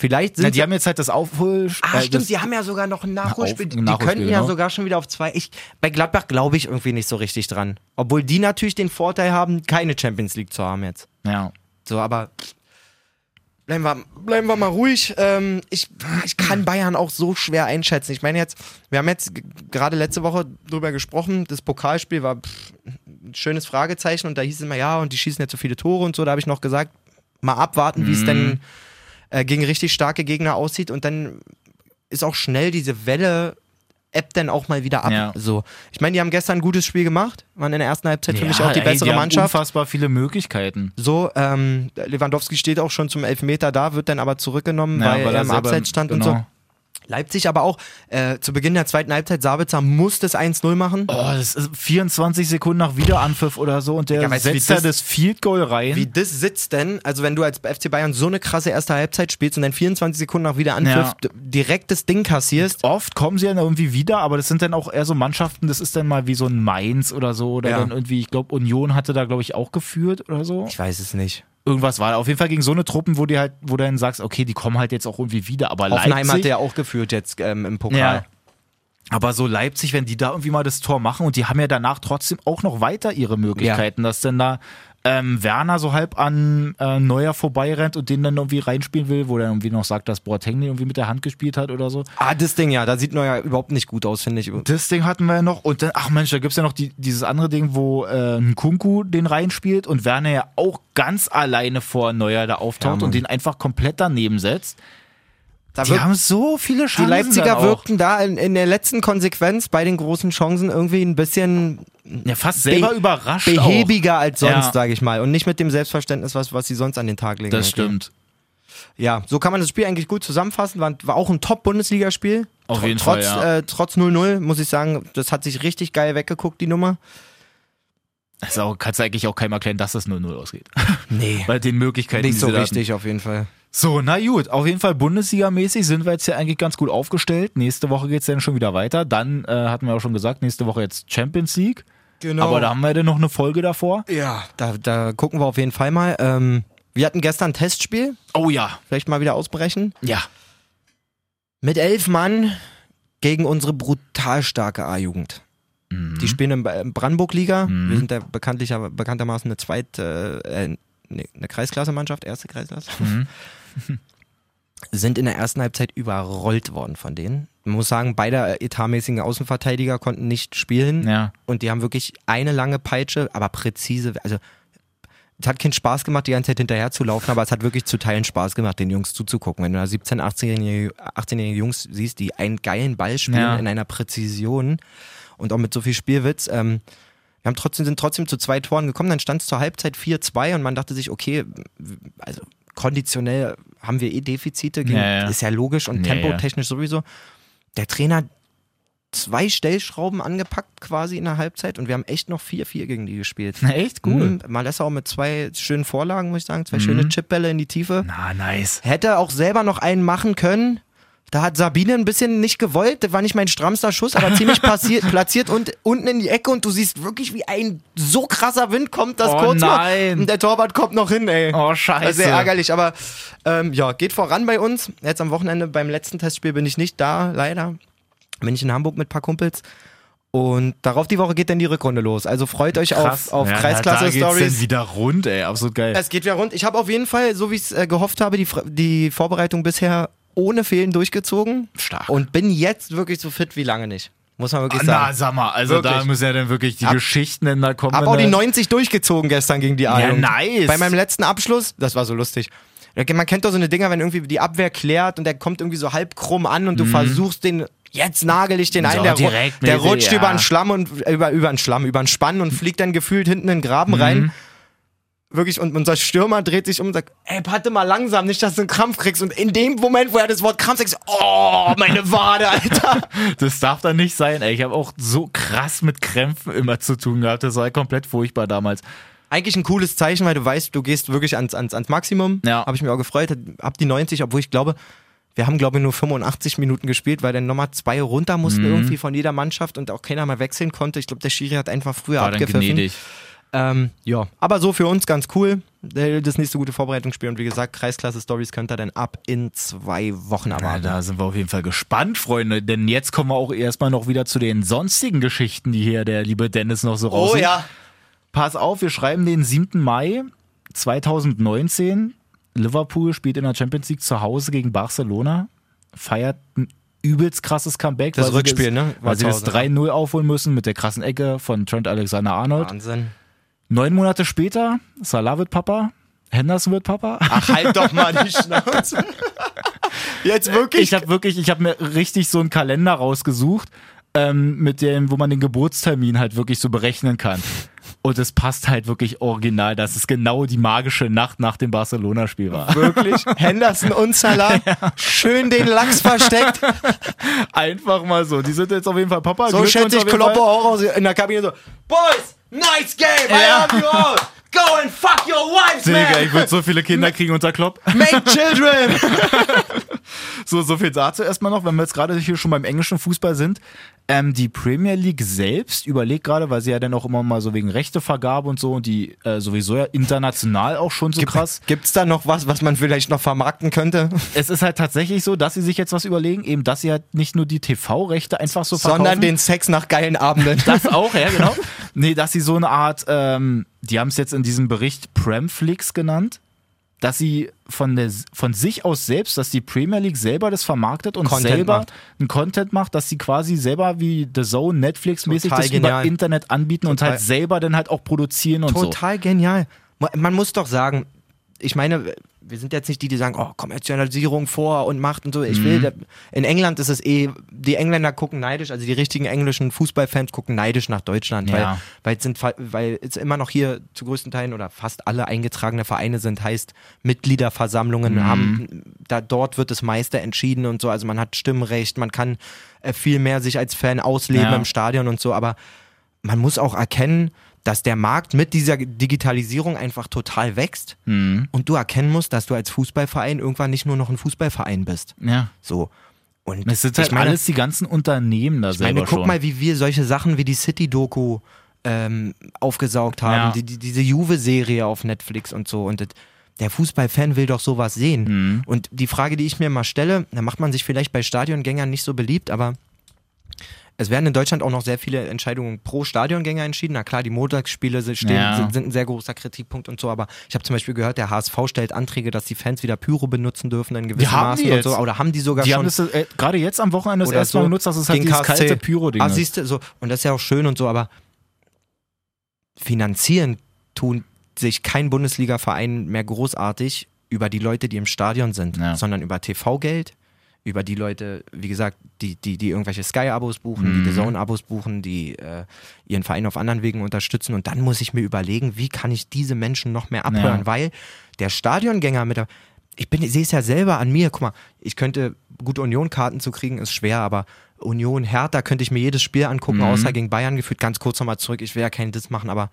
Vielleicht sind Ja, die sie haben jetzt halt das Aufhol... Ah, äh, stimmt, die haben ja sogar noch ein Nachholspiel. Auf- die Nachholspiel, könnten ja genau. sogar schon wieder auf zwei. Ich, bei Gladbach glaube ich irgendwie nicht so richtig dran. Obwohl die natürlich den Vorteil haben, keine Champions League zu haben jetzt. Ja. So, aber bleiben wir, bleiben wir mal ruhig. Ähm, ich, ich kann Bayern auch so schwer einschätzen. Ich meine jetzt, wir haben jetzt gerade letzte Woche drüber gesprochen, das Pokalspiel war pff, ein schönes Fragezeichen und da hieß es immer, ja, und die schießen jetzt so viele Tore und so. Da habe ich noch gesagt, mal abwarten, wie es denn äh, gegen richtig starke Gegner aussieht und dann ist auch schnell diese Welle ebbt dann auch mal wieder ab. Ja. So. Ich meine, die haben gestern ein gutes Spiel gemacht, waren in der ersten Halbzeit für mich Ja, auch die ey, bessere die Mannschaft. unfassbar viele Möglichkeiten. So, ähm, Lewandowski steht auch schon zum Elfmeter da, wird dann aber zurückgenommen, Ja, weil, weil er im Abseits stand und genau. so. Leipzig aber auch, äh, zu Beginn der zweiten Halbzeit, Sabitzer muss das 1-0 machen. Oh, das ist 24 Sekunden nach Wiederanpfiff oder so und der Ja, weißt setzt da das- das Field Goal rein. Wie das sitzt denn, also wenn du als FC Bayern so eine krasse erste Halbzeit spielst und dann 24 Sekunden nach Wiederanpfiff Ja. direkt das Ding kassierst. Oft kommen sie dann irgendwie wieder, aber das sind dann auch eher so Mannschaften, das ist dann mal wie so ein Mainz oder so. Oder Ja. dann irgendwie, ich glaube, Union hatte da, glaube ich, auch geführt oder so. Ich weiß es nicht. Irgendwas war. Auf jeden Fall gegen so eine Truppen, wo die halt, wo du dann sagst, okay, die kommen halt jetzt auch irgendwie wieder. Aber Hoffenheim Leipzig, hat der auch geführt jetzt ähm, im Pokal. Ja. Aber so Leipzig, wenn die da irgendwie mal das Tor machen und die haben ja danach trotzdem auch noch weiter ihre Möglichkeiten, dass dann da ähm, Werner so halb an äh, Neuer vorbeirennt und den dann irgendwie reinspielen will, wo er irgendwie noch sagt, dass Boateng irgendwie mit der Hand gespielt hat oder so. Ah, das Ding ja, da sieht Neuer überhaupt nicht gut aus, finde ich. Das Ding hatten wir ja noch. Und dann, ach Mensch, da gibt's ja noch die, dieses andere Ding, wo äh, ein Kunku den reinspielt und Werner ja auch ganz alleine vor Neuer da auftaucht Ja, und den einfach komplett daneben setzt. Da Die haben so viele Die Chancen. Leipziger dann auch. wirkten da in, in der letzten Konsequenz bei den großen Chancen irgendwie ein bisschen ja, fast selber be- überrascht. behäbiger als sonst, Ja. sage ich mal. Und nicht mit dem Selbstverständnis, was, was sie sonst an den Tag legen. Auch. Das Okay. stimmt. Ja, so kann man das Spiel eigentlich gut zusammenfassen. War, war auch ein Top-Bundesligaspiel. Auf jeden trotz, Fall, ja. äh, Trotz 0-0, muss ich sagen, das hat sich richtig geil weggeguckt, die Nummer. Also kannst du eigentlich auch keinem erklären, dass das 0-0 ausgeht. Nee. [LAUGHS] Bei den Möglichkeiten, Nicht die so richtig, auf jeden Fall. So, na gut. Auf jeden Fall Bundesliga-mäßig sind wir jetzt ja eigentlich ganz gut aufgestellt. Nächste Woche geht's dann schon wieder weiter. Dann äh, hatten wir auch schon gesagt, nächste Woche jetzt Champions League. Genau. Aber da haben wir dann noch eine Folge davor. ja, da, da gucken wir auf jeden Fall mal. Ähm, wir hatten gestern ein Testspiel, Oh ja. vielleicht mal wieder ausbrechen. Ja. Mit elf Mann gegen unsere brutal starke A-Jugend. Mhm. Die spielen in Brandenburg-Liga. Wir sind ja bekanntlicher, bekanntermaßen eine Zweit-, äh, nee, eine Kreisklasse-Mannschaft, erste Kreisklasse. Mhm. [LAUGHS] sind in der ersten Halbzeit überrollt worden von denen. Man muss sagen, beide etatmäßigen Außenverteidiger konnten nicht spielen. Ja. Und die haben wirklich eine lange Peitsche, aber präzise. Also, es hat keinen Spaß gemacht, die ganze Zeit hinterher zu laufen, aber es hat wirklich zu Teilen Spaß gemacht, den Jungs zuzugucken. Wenn du da 17, 18-jährige 18 Jungs siehst, die einen geilen Ball spielen Ja. in einer Präzision und auch mit so viel Spielwitz. Ähm, wir haben trotzdem, sind trotzdem zu zwei Toren gekommen, dann stand es zur Halbzeit 4-2 und man dachte sich, okay, also konditionell haben wir eh Defizite, gegen, Ja, ja. ist ja logisch und Ja, tempotechnisch sowieso. Der Trainer zwei Stellschrauben angepackt quasi in der Halbzeit und wir haben echt noch 4-4 gegen die gespielt. Na, echt cool. Mhm. Malessa auch mit zwei schönen Vorlagen, muss ich sagen, zwei Mhm. schöne Chipbälle in die Tiefe. Na, nice. Hätte auch selber noch einen machen können. Da hat Sabine ein bisschen nicht gewollt, das war nicht mein strammster Schuss, aber ziemlich passiert, [LAUGHS] platziert und unten in die Ecke und du siehst wirklich, wie ein so krasser Wind kommt, dass Oh kurz mal nein. und der Torwart kommt noch hin, ey. Oh, scheiße. Sehr ärgerlich, aber ähm, ja, geht voran bei uns. Jetzt am Wochenende beim letzten Testspiel bin ich nicht da, leider. Bin ich in Hamburg mit ein paar Kumpels. Und darauf die Woche geht dann die Rückrunde los. Also freut euch auf, auf Ja, Kreisklasse-Stories. geht's dann wieder rund, ey. Absolut geil. Es geht wieder rund. Ich habe auf jeden Fall, so wie ich es äh, gehofft habe, die, die Vorbereitung bisher ohne Fehlen durchgezogen. Stark. Und bin jetzt wirklich so fit wie lange nicht. Muss man wirklich Ah, Na, sagen. sag mal, also da Wirklich. müssen ja dann wirklich die Hab- Geschichten denn da kommen. Hab auch die 90 durchgezogen gestern gegen die A-Jugend. nice. Bei meinem letzten Abschluss, das war so lustig. Man kennt doch so eine Dinger, wenn irgendwie die Abwehr klärt und der kommt irgendwie so halb krumm an und du versuchst den, jetzt nagel ich den Mhm. So, ein, der, direkt der rutscht ja. über einen Schlamm und äh, über, über einen Schlamm, über einen Spann und fliegt dann gefühlt hinten in den Graben Mhm. rein. Wirklich, und unser Stürmer dreht sich um und sagt, ey, warte mal langsam, nicht, dass du einen Krampf kriegst. Und in dem Moment, wo er das Wort Krampf sagt, oh, meine Wade, Alter. [LAUGHS] Das darf dann nicht sein, ey. Ich habe auch so krass mit Krämpfen immer zu tun gehabt. Das war komplett furchtbar damals. eigentlich ein cooles Zeichen, weil du weißt, du gehst wirklich ans, ans, ans Maximum. Ja. Habe ich mich auch gefreut. Hab die 90, obwohl ich glaube, wir haben, glaube ich, nur 85 Minuten gespielt, weil dann nochmal zwei runter mussten Mhm. irgendwie von jeder Mannschaft und auch keiner mehr wechseln konnte. Ich glaube, der Schiri hat einfach früher War dann abgepfiffen. gnädig. Ähm, ja, aber so für uns ganz cool. Äh, Das nächste gute Vorbereitungsspiel und wie gesagt, Kreisklasse-Stories könnt ihr dann ab in zwei Wochen Ja, erwarten. da sind wir auf jeden Fall gespannt, Freunde. Denn jetzt kommen wir auch erstmal noch wieder zu den sonstigen Geschichten, die hier der liebe Dennis noch so raus. oh ja. Pass auf, wir schreiben den 7. Mai 2019. Liverpool spielt in der Champions League zu Hause gegen Barcelona. Feiert ein übelst krasses Comeback. Das weil sie Rückspiel, ne? War Weil sie das Hause, 3-0 aufholen müssen mit der krassen Ecke von Trent Alexander-Arnold. Wahnsinn. Neun Monate später, Salah wird Papa, Henderson wird Papa. Ach, halt doch mal die Schnauze. Jetzt wirklich? Ich habe wirklich, ich habe mir richtig so einen Kalender rausgesucht, ähm, mit dem, wo man den Geburtstermin halt wirklich so berechnen kann. Und es passt halt wirklich original, dass es genau die magische Nacht nach dem Barcelona-Spiel war. Wirklich? Henderson und Salah. [LAUGHS] Schön den Lachs versteckt. Einfach mal so. Die sind jetzt auf jeden Fall Papa. So schätze ich auf jeden Kloppe Fall. auch aus in der Kabine so. Boys, nice game. I Ja. love you all. Go and fuck your wives, Digga, man. ich würde so viele Kinder kriegen unter Klopp. Make children. [LAUGHS] So, so viel dazu erstmal noch, wenn wir jetzt gerade hier schon beim englischen Fußball sind. Ähm, die Premier League selbst überlegt gerade, weil sie ja dann auch immer mal so wegen Rechtevergabe und so und die äh, sowieso ja international auch schon so krass. Gibt's da noch was, was man vielleicht noch vermarkten könnte? Es ist halt tatsächlich so, dass sie sich jetzt was überlegen, eben, dass sie halt nicht nur die TV-Rechte einfach so verkaufen. Sondern den Sex nach geilen Abenden. Das auch, ja, genau. [LAUGHS] Nee, dass sie so eine Art, ähm, die haben es jetzt in diesem Bericht Premflix genannt, dass sie von, der, von sich aus selbst, dass die Premier League selber das vermarktet und Content selber macht. einen Content macht, dass sie quasi selber wie The Zone, Netflix-mäßig Total das genial. über Internet anbieten und Total. halt selber dann halt auch produzieren und so. Total genial. Ma- Man muss doch sagen, ich meine, wir sind jetzt nicht die, die sagen, oh, Kommerzialisierung vor und Macht und so. Ich Mhm. will, in England ist es eh, die Engländer gucken neidisch, also die richtigen englischen Fußballfans gucken neidisch nach Deutschland, weil, Ja. weil, es sind, weil es immer noch hier zu größten Teilen oder fast alle eingetragene Vereine sind, heißt Mitgliederversammlungen Mhm. haben, da, dort wird das meiste entschieden und so, also man hat Stimmrecht, man kann äh, viel mehr sich als Fan ausleben Ja. im Stadion und so, aber man muss auch erkennen, dass der Markt mit dieser Digitalisierung einfach total wächst Mhm. und du erkennen musst, dass du als Fußballverein irgendwann nicht nur noch ein Fußballverein bist. Ja. So. Und Es sind halt meine, alles die ganzen Unternehmen da ich selber meine, guck schon. mal, wie wir solche Sachen wie die City-Doku ähm, aufgesaugt haben, Ja. die, die, diese Juve-Serie auf Netflix und so. Und das, der Fußballfan will doch sowas sehen. Mhm. Und die Frage, die ich mir mal stelle, da macht man sich vielleicht bei Stadiongängern nicht so beliebt, aber es werden in Deutschland auch noch sehr viele Entscheidungen pro Stadiongänger entschieden. Na klar, die Montagsspiele sind, stehen, Ja. sind, sind ein sehr großer Kritikpunkt und so, aber ich habe zum Beispiel gehört, der HSV stellt Anträge, dass die Fans wieder Pyro benutzen dürfen in gewissen haben Maßen und so. Oder haben die sogar die schon das äh, gerade jetzt am Wochenende das erste Mal genutzt, dass es halt dieses KSC. kalte Pyro-Ding Ah, ist. siehst du, so. Und das ist ja auch schön und so, aber finanzieren tun sich kein Bundesliga-Verein mehr großartig über die Leute, die im Stadion sind, Ja. sondern über TV-Geld, über die Leute, wie gesagt, die, die, die irgendwelche Sky-Abos buchen, Mhm. die The Zone-Abos buchen, die äh, ihren Verein auf anderen Wegen unterstützen. Und dann muss ich mir überlegen, wie kann ich diese Menschen noch mehr abhören, Ja. weil der Stadiongänger mit der ich bin, ich sehe es ja selber an mir. Guck mal, ich könnte gute Union-Karten zu kriegen, ist schwer, aber Union, Hertha könnte ich mir jedes Spiel angucken, Mhm. außer gegen Bayern gefühlt. Ganz kurz nochmal zurück, ich will ja keinen Diss machen, aber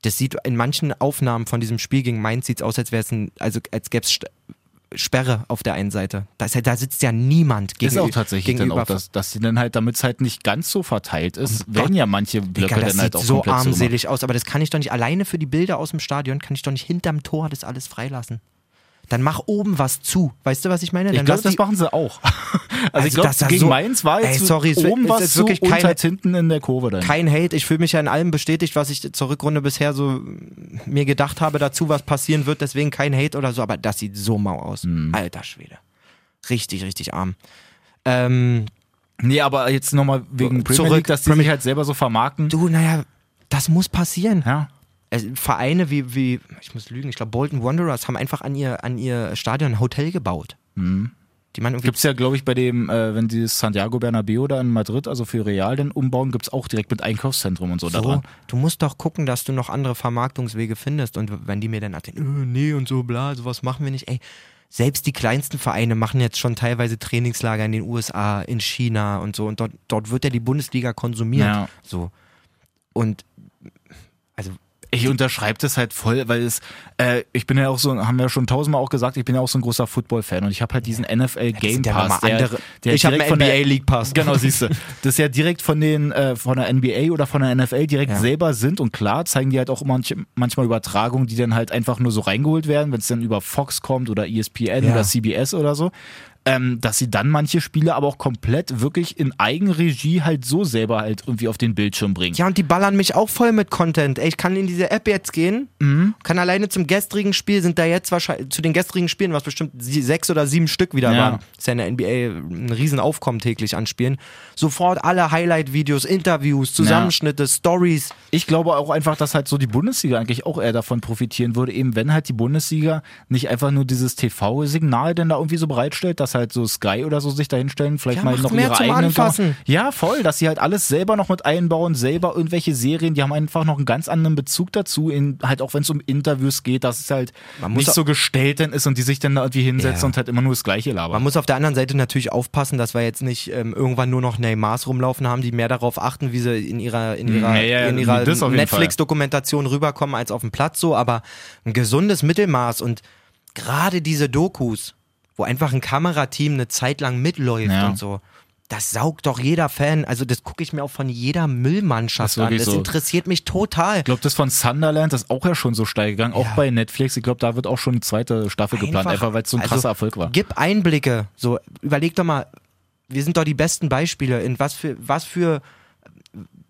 das sieht in manchen Aufnahmen von diesem Spiel gegen Mainz sieht es aus, als wäre es ein, also als gäbe es Sperre auf der einen Seite. Da, ist ja, da sitzt ja niemand Ist gegenüber. auch tatsächlich dann auch, dass, dass sie dann halt, damit es halt nicht ganz so verteilt ist, Um werden ja manche Blöcke Digga, dann halt auch so armselig aus, aber das kann ich doch nicht alleine für die Bilder aus dem Stadion, kann ich doch nicht hinterm Tor das alles freilassen. Dann mach oben was zu. Weißt du, was ich meine? Ich Dann glaube, lass das machen sie auch. Also, [LAUGHS] Also ich glaube, das gegen so- Mainz war jetzt Ey, sorry, oben es was ist zu wirklich und keine- halt hinten in der Kurve dann. kein Hate. Ich fühle mich ja in allem bestätigt, was ich zur Rückrunde bisher so mir gedacht habe dazu, was passieren wird. Deswegen kein Hate oder so. Aber das sieht so mau aus. Hm. Alter Schwede. Richtig, richtig arm. Ähm, Nee, aber jetzt nochmal wegen Premier Zurück. League, dass die Premier- sich halt selber so vermarkten. du, naja, das muss passieren. Ja. Vereine wie, wie, ich muss lügen, ich glaube Bolton Wanderers haben einfach an ihr, an ihr Stadion ein Hotel gebaut. Irgendwie Gibt es ja, glaube ich, bei dem, äh, wenn die Santiago Bernabeo da in Madrid, also für Real, dann umbauen, gibt es auch direkt mit Einkaufszentrum und so, so, daran. du musst doch gucken, dass du noch andere Vermarktungswege findest. Und wenn die mir dann erzählen, äh, nee und so bla, sowas machen wir nicht, ey. Selbst die kleinsten Vereine machen jetzt schon teilweise Trainingslager in den USA, in China und so. Und dort, dort wird ja die Bundesliga konsumiert. Ja. So. Und Ich unterschreibe das halt voll, weil es, äh, ich bin ja auch so, haben wir ja schon tausendmal auch gesagt, ich bin ja auch so ein großer Football-Fan und ich habe halt diesen NFL Game ja Pass. Der, andere- der Ich hab direkt einen der- NBA League Pass. Genau, [LAUGHS] siehst du. Das ist ja direkt von den, äh, von der NBA oder von der NFL direkt Ja. selber sind und klar zeigen die halt auch manch, manchmal Übertragungen, die dann halt einfach nur so reingeholt werden, wenn es dann über Fox kommt oder ESPN Ja. oder CBS oder so. Ähm, dass sie dann manche Spiele aber auch komplett wirklich in Eigenregie halt so selber halt irgendwie auf den Bildschirm bringen. Ja, und die ballern mich auch voll mit Content. Ey, ich kann in diese App jetzt gehen, Mhm. kann alleine zum gestrigen Spiel, sind da jetzt wahrscheinlich, zu den gestrigen Spielen, was bestimmt sechs oder sieben Stück wieder Ja. waren. Ist ja in der NBA ein Riesenaufkommen täglich an Spielen. Sofort alle Highlight-Videos, Interviews, Zusammenschnitte, Stories. Ich glaube auch einfach, dass halt so die Bundesliga eigentlich auch eher davon profitieren würde, eben wenn halt die Bundesliga nicht einfach nur dieses TV-Signal denn da irgendwie so bereitstellt, dass halt so Sky oder so sich da hinstellen, vielleicht Ja, mal noch mehr ihre zum eigenen. Anfassen. Ja, voll, dass sie halt alles selber noch mit einbauen, selber irgendwelche Serien, die haben einfach noch einen ganz anderen Bezug dazu, in, halt auch wenn es um Interviews geht, dass es halt Man muss nicht so gestellt dann ist und die sich dann da irgendwie hinsetzen Ja. und halt immer nur das Gleiche labern. Man muss auf der anderen Seite natürlich aufpassen, dass wir jetzt nicht ähm, irgendwann nur noch Neymars rumlaufen haben, die mehr darauf achten, wie sie in ihrer, in ihrer, Ja, ja, in ihrer Netflix-Dokumentation rüberkommen als auf dem Platz so, aber ein gesundes Mittelmaß und gerade diese Dokus, wo einfach ein Kamerateam eine Zeit lang mitläuft Ja. und so. Das saugt doch jeder Fan. Also, das gucke ich mir auch von jeder Müllmannschaft Das an. Das so. interessiert mich total. Ich glaube, das von Sunderland das ist auch ja schon so steil gegangen, auch Ja. bei Netflix. Ich glaube, da wird auch schon eine zweite Staffel geplant, einfach weil es so ein also, krasser Erfolg war. Gib Einblicke. So, überleg doch mal, wir sind doch die besten Beispiele, in was für, was für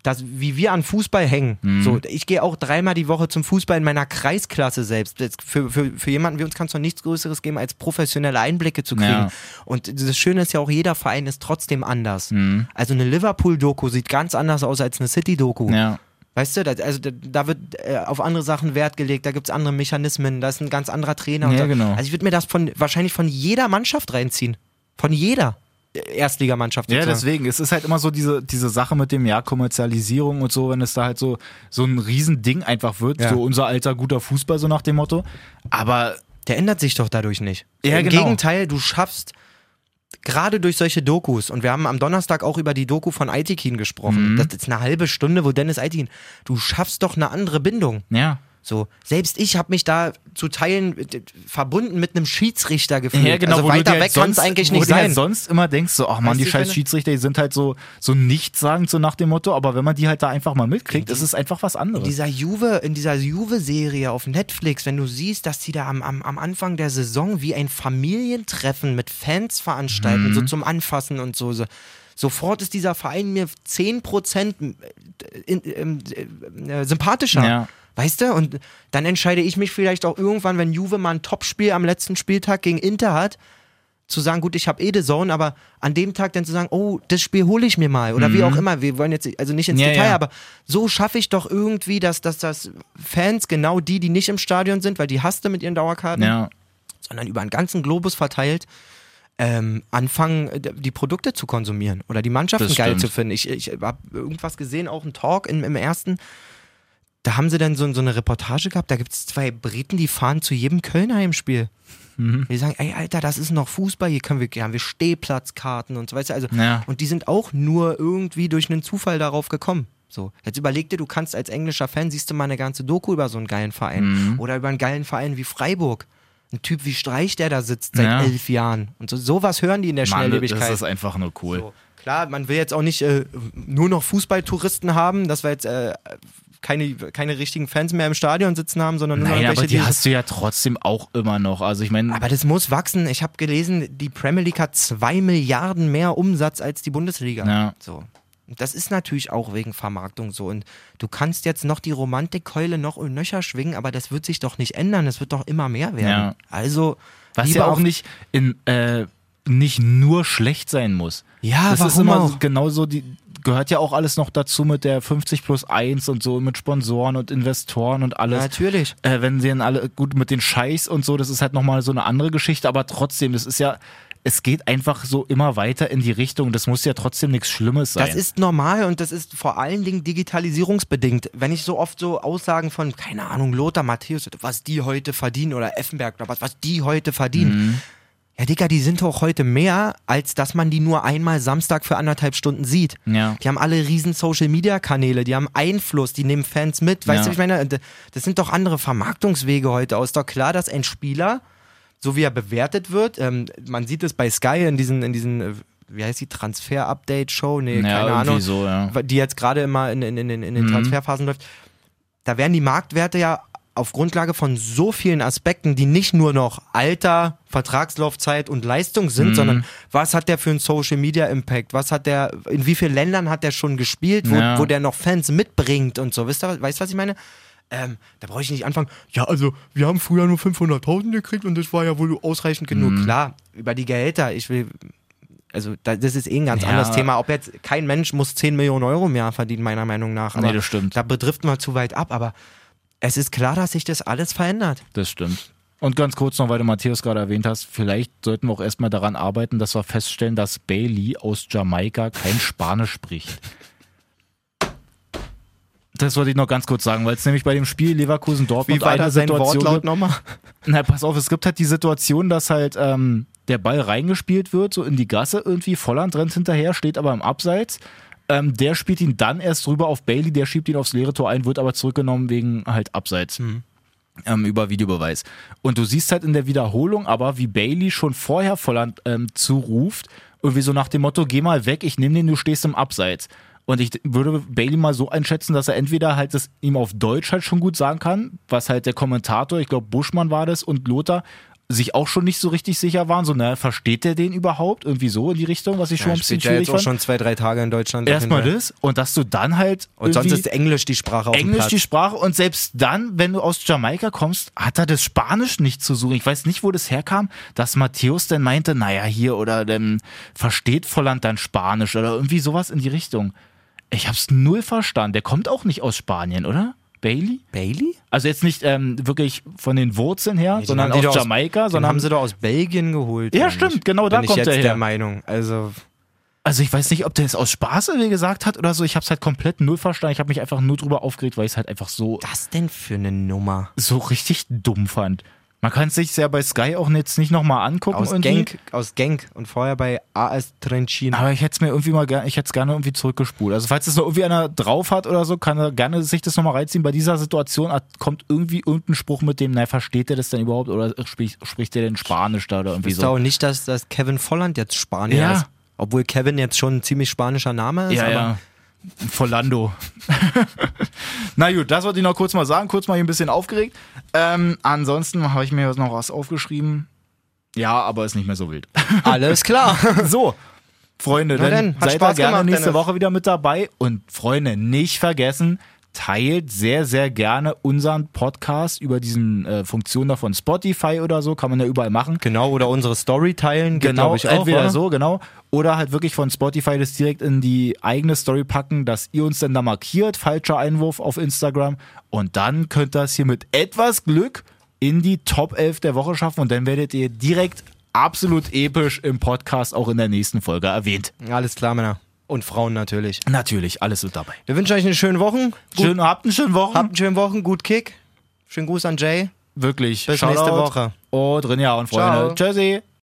das, wie wir an Fußball hängen. Mhm. So, ich gehe auch dreimal die Woche zum Fußball in meiner Kreisklasse selbst. Das, für, für, für jemanden wie uns kann es doch nichts Größeres geben, als professionelle Einblicke zu kriegen. Ja. Und das Schöne ist ja auch, jeder Verein ist trotzdem anders. Mhm. Also eine Liverpool-Doku sieht ganz anders aus als eine City-Doku. Ja. Weißt du, da, also da, wird äh, auf andere Sachen Wert gelegt, da gibt es andere Mechanismen, da ist ein ganz anderer Trainer. Ja, so. genau. Also ich würde mir das von wahrscheinlich von jeder Mannschaft reinziehen. Von jeder Erstligamannschaft. Ja, deswegen. Es ist halt immer so diese, diese Sache mit dem ja Kommerzialisierung und so, wenn es da halt so, so ein Riesending einfach wird, Ja. so unser alter guter Fußball, so nach dem Motto. Aber Der ändert sich doch dadurch nicht. Ja, Im genau. Gegenteil, du schaffst gerade durch solche Dokus, und wir haben am Donnerstag auch über die Doku von Aitikin gesprochen, Mhm. das ist eine halbe Stunde, wo Dennis Aitikin, du schaffst doch eine andere Bindung. ja. So, selbst ich habe mich da zu Teilen äh, verbunden mit einem Schiedsrichter gefühlt. Ja, genau, also weiter dir weg halt kann es sonst- eigentlich nicht sein. Halt sonst immer denkst so, ach man, Weißt die scheiß Schiedsrichter, die sind halt so, so nichtssagend, so nach dem Motto, aber wenn man die halt da einfach mal mitkriegt, ist es einfach was in anderes. dieser Juve, in dieser Juve-Serie auf Netflix, wenn du siehst, dass die da am, am, am Anfang der Saison wie ein Familientreffen mit Fans veranstalten, Mhm. so zum Anfassen und so. so. Sofort ist dieser Verein mir 10% in, in, äh, sympathischer. Ja. Weißt du? Und dann entscheide ich mich vielleicht auch irgendwann, wenn Juve mal ein Topspiel am letzten Spieltag gegen Inter hat, zu sagen, gut, ich habe eh The Zone, aber an dem Tag dann zu sagen, oh, das Spiel hole ich mir mal oder wie auch immer. Wir wollen jetzt also nicht ins Mhm. Ja, Detail, ja. aber so schaffe ich doch irgendwie, dass, dass, dass Fans, genau die, die nicht im Stadion sind, weil die hast du mit ihren Dauerkarten, ja. sondern über einen ganzen Globus verteilt, ähm, anfangen, äh, die Produkte zu konsumieren oder die Mannschaften Das geil zu finden. Ich, ich habe irgendwas gesehen, auch einen Talk im, im ersten. Da haben sie dann so, so eine Reportage gehabt, da gibt es zwei Briten, die fahren zu jedem Kölner Heimspiel. Mhm. Die sagen, ey Alter, das ist noch Fußball, hier können wir, hier haben wir Stehplatzkarten und so weiter. Also, Ja. Und die sind auch nur irgendwie durch einen Zufall darauf gekommen. So, jetzt überleg dir, du kannst als englischer Fan, siehst du mal eine ganze Doku über so einen geilen Verein. Mhm. Oder über einen geilen Verein wie Freiburg. Ein Typ wie Streich, der da sitzt seit Ja. elf Jahren. Und so, sowas hören die in der Mann, Schnelllebigkeit. das ist einfach nur cool. So. Klar, man will jetzt auch nicht äh, nur noch Fußballtouristen haben, dass wir jetzt äh, keine, keine richtigen Fans mehr im Stadion sitzen haben, sondern nur Nein, noch aber welche, die hast du ja trotzdem auch immer noch. Also ich meine, aber das muss wachsen. Ich habe gelesen, die Premier League hat zwei Milliarden mehr Umsatz als die Bundesliga. Ja. So. Das ist natürlich auch wegen Vermarktung so. Und du kannst jetzt noch die Romantikkeule noch und nöcher schwingen, aber das wird sich doch nicht ändern. Das wird doch immer mehr werden. Ja. Also, was ja auch nicht in äh, nicht nur schlecht sein muss. Ja, das ist warum immer auch? genauso die gehört ja auch alles noch dazu mit der 50 plus 1 und so mit Sponsoren und Investoren und alles. Natürlich. Äh, wenn sie dann alle gut mit den Scheiß und so, das ist halt nochmal so eine andere Geschichte, aber trotzdem, das ist ja es geht einfach so immer weiter in die Richtung. Das muss ja trotzdem nichts Schlimmes sein. Das ist normal und das ist vor allen Dingen digitalisierungsbedingt. Wenn ich so oft so Aussagen von, keine Ahnung, Lothar Matthäus, was die heute verdienen oder Effenberg oder was, was die heute verdienen. Ja, Digga, die sind doch heute mehr, als dass man die nur einmal Samstag für anderthalb Stunden sieht. Ja. Die haben alle riesen Social-Media-Kanäle, die haben Einfluss, die nehmen Fans mit. Weißt Ja. du, ich meine, das sind doch andere Vermarktungswege heute aus. Ist doch klar, dass ein Spieler, so wie er bewertet wird, ähm, man sieht es bei Sky in diesen, in diesen äh, wie heißt die, Transfer-Update-Show? Nee, Ja, keine Ahnung. so, ja. Die jetzt gerade immer in, in, in, in, in den Mhm. Transferphasen läuft. Da werden die Marktwerte ja auf Grundlage von so vielen Aspekten, die nicht nur noch Alter, Vertragslaufzeit und Leistung Mhm. sind, sondern was hat der für einen Social Media Impact? Was hat der, in wie vielen Ländern hat der schon gespielt, wo, Ja. wo der noch Fans mitbringt und so. Wisst ihr, weißt du, was ich meine? Ähm, da brauche ich nicht anfangen. Ja, also wir haben früher nur 500.000 gekriegt und das war ja wohl ausreichend genug. Mhm. Klar, über die Gehälter. Ich will, also da, das ist eh ein ganz Ja. anderes Thema. Ob jetzt kein Mensch muss 10 Millionen Euro im Jahr verdienen, meiner Meinung nach. Aber Nee, das stimmt. Da betrifft man zu weit ab. Aber es ist klar, dass sich das alles verändert. Das stimmt. Und ganz kurz noch, weil du Matthäus gerade erwähnt hast, vielleicht sollten wir auch erstmal daran arbeiten, dass wir feststellen, dass Bailey aus Jamaika kein Spanisch spricht. Das wollte ich noch ganz kurz sagen, weil es nämlich bei dem Spiel Leverkusen-Dortmund eine Situation gibt. nochmal? [LAUGHS] Na, pass auf, es gibt halt die Situation, dass halt ähm, der Ball reingespielt wird, so in die Gasse irgendwie. Volland rennt hinterher, steht aber im Abseits. Ähm, der spielt ihn dann erst rüber auf Bailey, der schiebt ihn aufs leere Tor ein, wird aber zurückgenommen wegen halt Abseits. Ähm, über Videobeweis. Und du siehst halt in der Wiederholung aber, wie Bailey schon vorher Volland ähm, zuruft, irgendwie so nach dem Motto, geh mal weg, ich nehme den, du stehst im Abseits. Und ich würde Bailey mal so einschätzen, dass er entweder halt das ihm auf Deutsch halt schon gut sagen kann, was halt der Kommentator, ich glaube Buschmann war das und Lothar, sich auch schon nicht so richtig sicher waren, so, na, versteht der den überhaupt? Irgendwie so in die Richtung, was ich schon Ja, ein bisschen ja schwierig jetzt auch fand. schon zwei, drei Tage in Deutschland. Erstmal das und dass du dann halt Und sonst ist Englisch die Sprache auf Englisch die Sprache und selbst dann, wenn du aus Jamaika kommst, hat er das Spanisch nicht zu suchen. Ich weiß nicht, wo das herkam, dass Matthäus dann meinte, naja, hier oder dann versteht Volland dann Spanisch oder irgendwie sowas in die Richtung. Ich hab's null verstanden. Der kommt auch nicht aus Spanien, oder? Bailey? Bailey? Also jetzt nicht ähm, wirklich von den Wurzeln her, Den sondern aus Jamaika, den sondern haben sie doch aus Belgien geholt. Ja, stimmt, genau, da Bin ich kommt jetzt er her. der Meinung. Also, Also ich weiß nicht, ob der es aus Spaß irgendwie gesagt hat oder so. Ich habe es halt komplett null verstanden. Ich habe mich einfach nur drüber aufgeregt, weil ich es halt einfach so was denn für eine Nummer? so richtig dumm fand. Man kann es sich ja bei Sky auch jetzt nicht nochmal angucken. Aus. Genk, aus Genk und vorher bei AS Trencin. Aber ich hätte es mir irgendwie mal gerne, ich hätte es gerne irgendwie zurückgespult. Also falls es noch irgendwie einer drauf hat oder so, kann er gerne sich das nochmal reinziehen. Bei dieser Situation kommt irgendwie irgendein Spruch mit dem, na, versteht er das denn überhaupt oder spricht, spricht er denn Spanisch da oder irgendwie ihr so? auch nicht, dass, dass Kevin Volland jetzt Spanier Ja. ist? Obwohl Kevin jetzt schon ein ziemlich spanischer Name ist. Ja, aber ja. Volando. [LAUGHS] Na gut, das wollte ich noch kurz mal sagen, kurz mal hier ein bisschen aufgeregt. Ähm, ansonsten habe ich mir jetzt noch was aufgeschrieben. Ja, aber ist nicht mehr so wild. [LAUGHS] Alles klar. [LAUGHS] So, Freunde, dann seid Spaß ihr gerne gemacht, nächste Dennis. Woche wieder mit dabei. Und Freunde, nicht vergessen, teilt sehr, sehr gerne unseren Podcast über diesen äh, Funktionen da von Spotify oder so. Kann man ja überall machen. genau, oder unsere Story teilen. Genau, ich, auch, entweder oder? so, genau. Oder halt wirklich von Spotify das direkt in die eigene Story packen, dass ihr uns dann da markiert, falscher Einwurf auf Instagram. Und dann könnt ihr das hier mit etwas Glück in die Top 11 der Woche schaffen und dann werdet ihr direkt absolut episch im Podcast auch in der nächsten Folge erwähnt. Alles klar, Männer. Und Frauen natürlich. Natürlich, alles mit dabei. Wir wünschen euch eine schöne Woche. Gut, Schön, habt einen schönen Wochen. habt einen schönen Wochen, gut Kick. Schönen Gruß an Jay. Wirklich. Bis Shoutout. nächste Woche. Und drin ja und Freunde. Ciao. Tschüssi.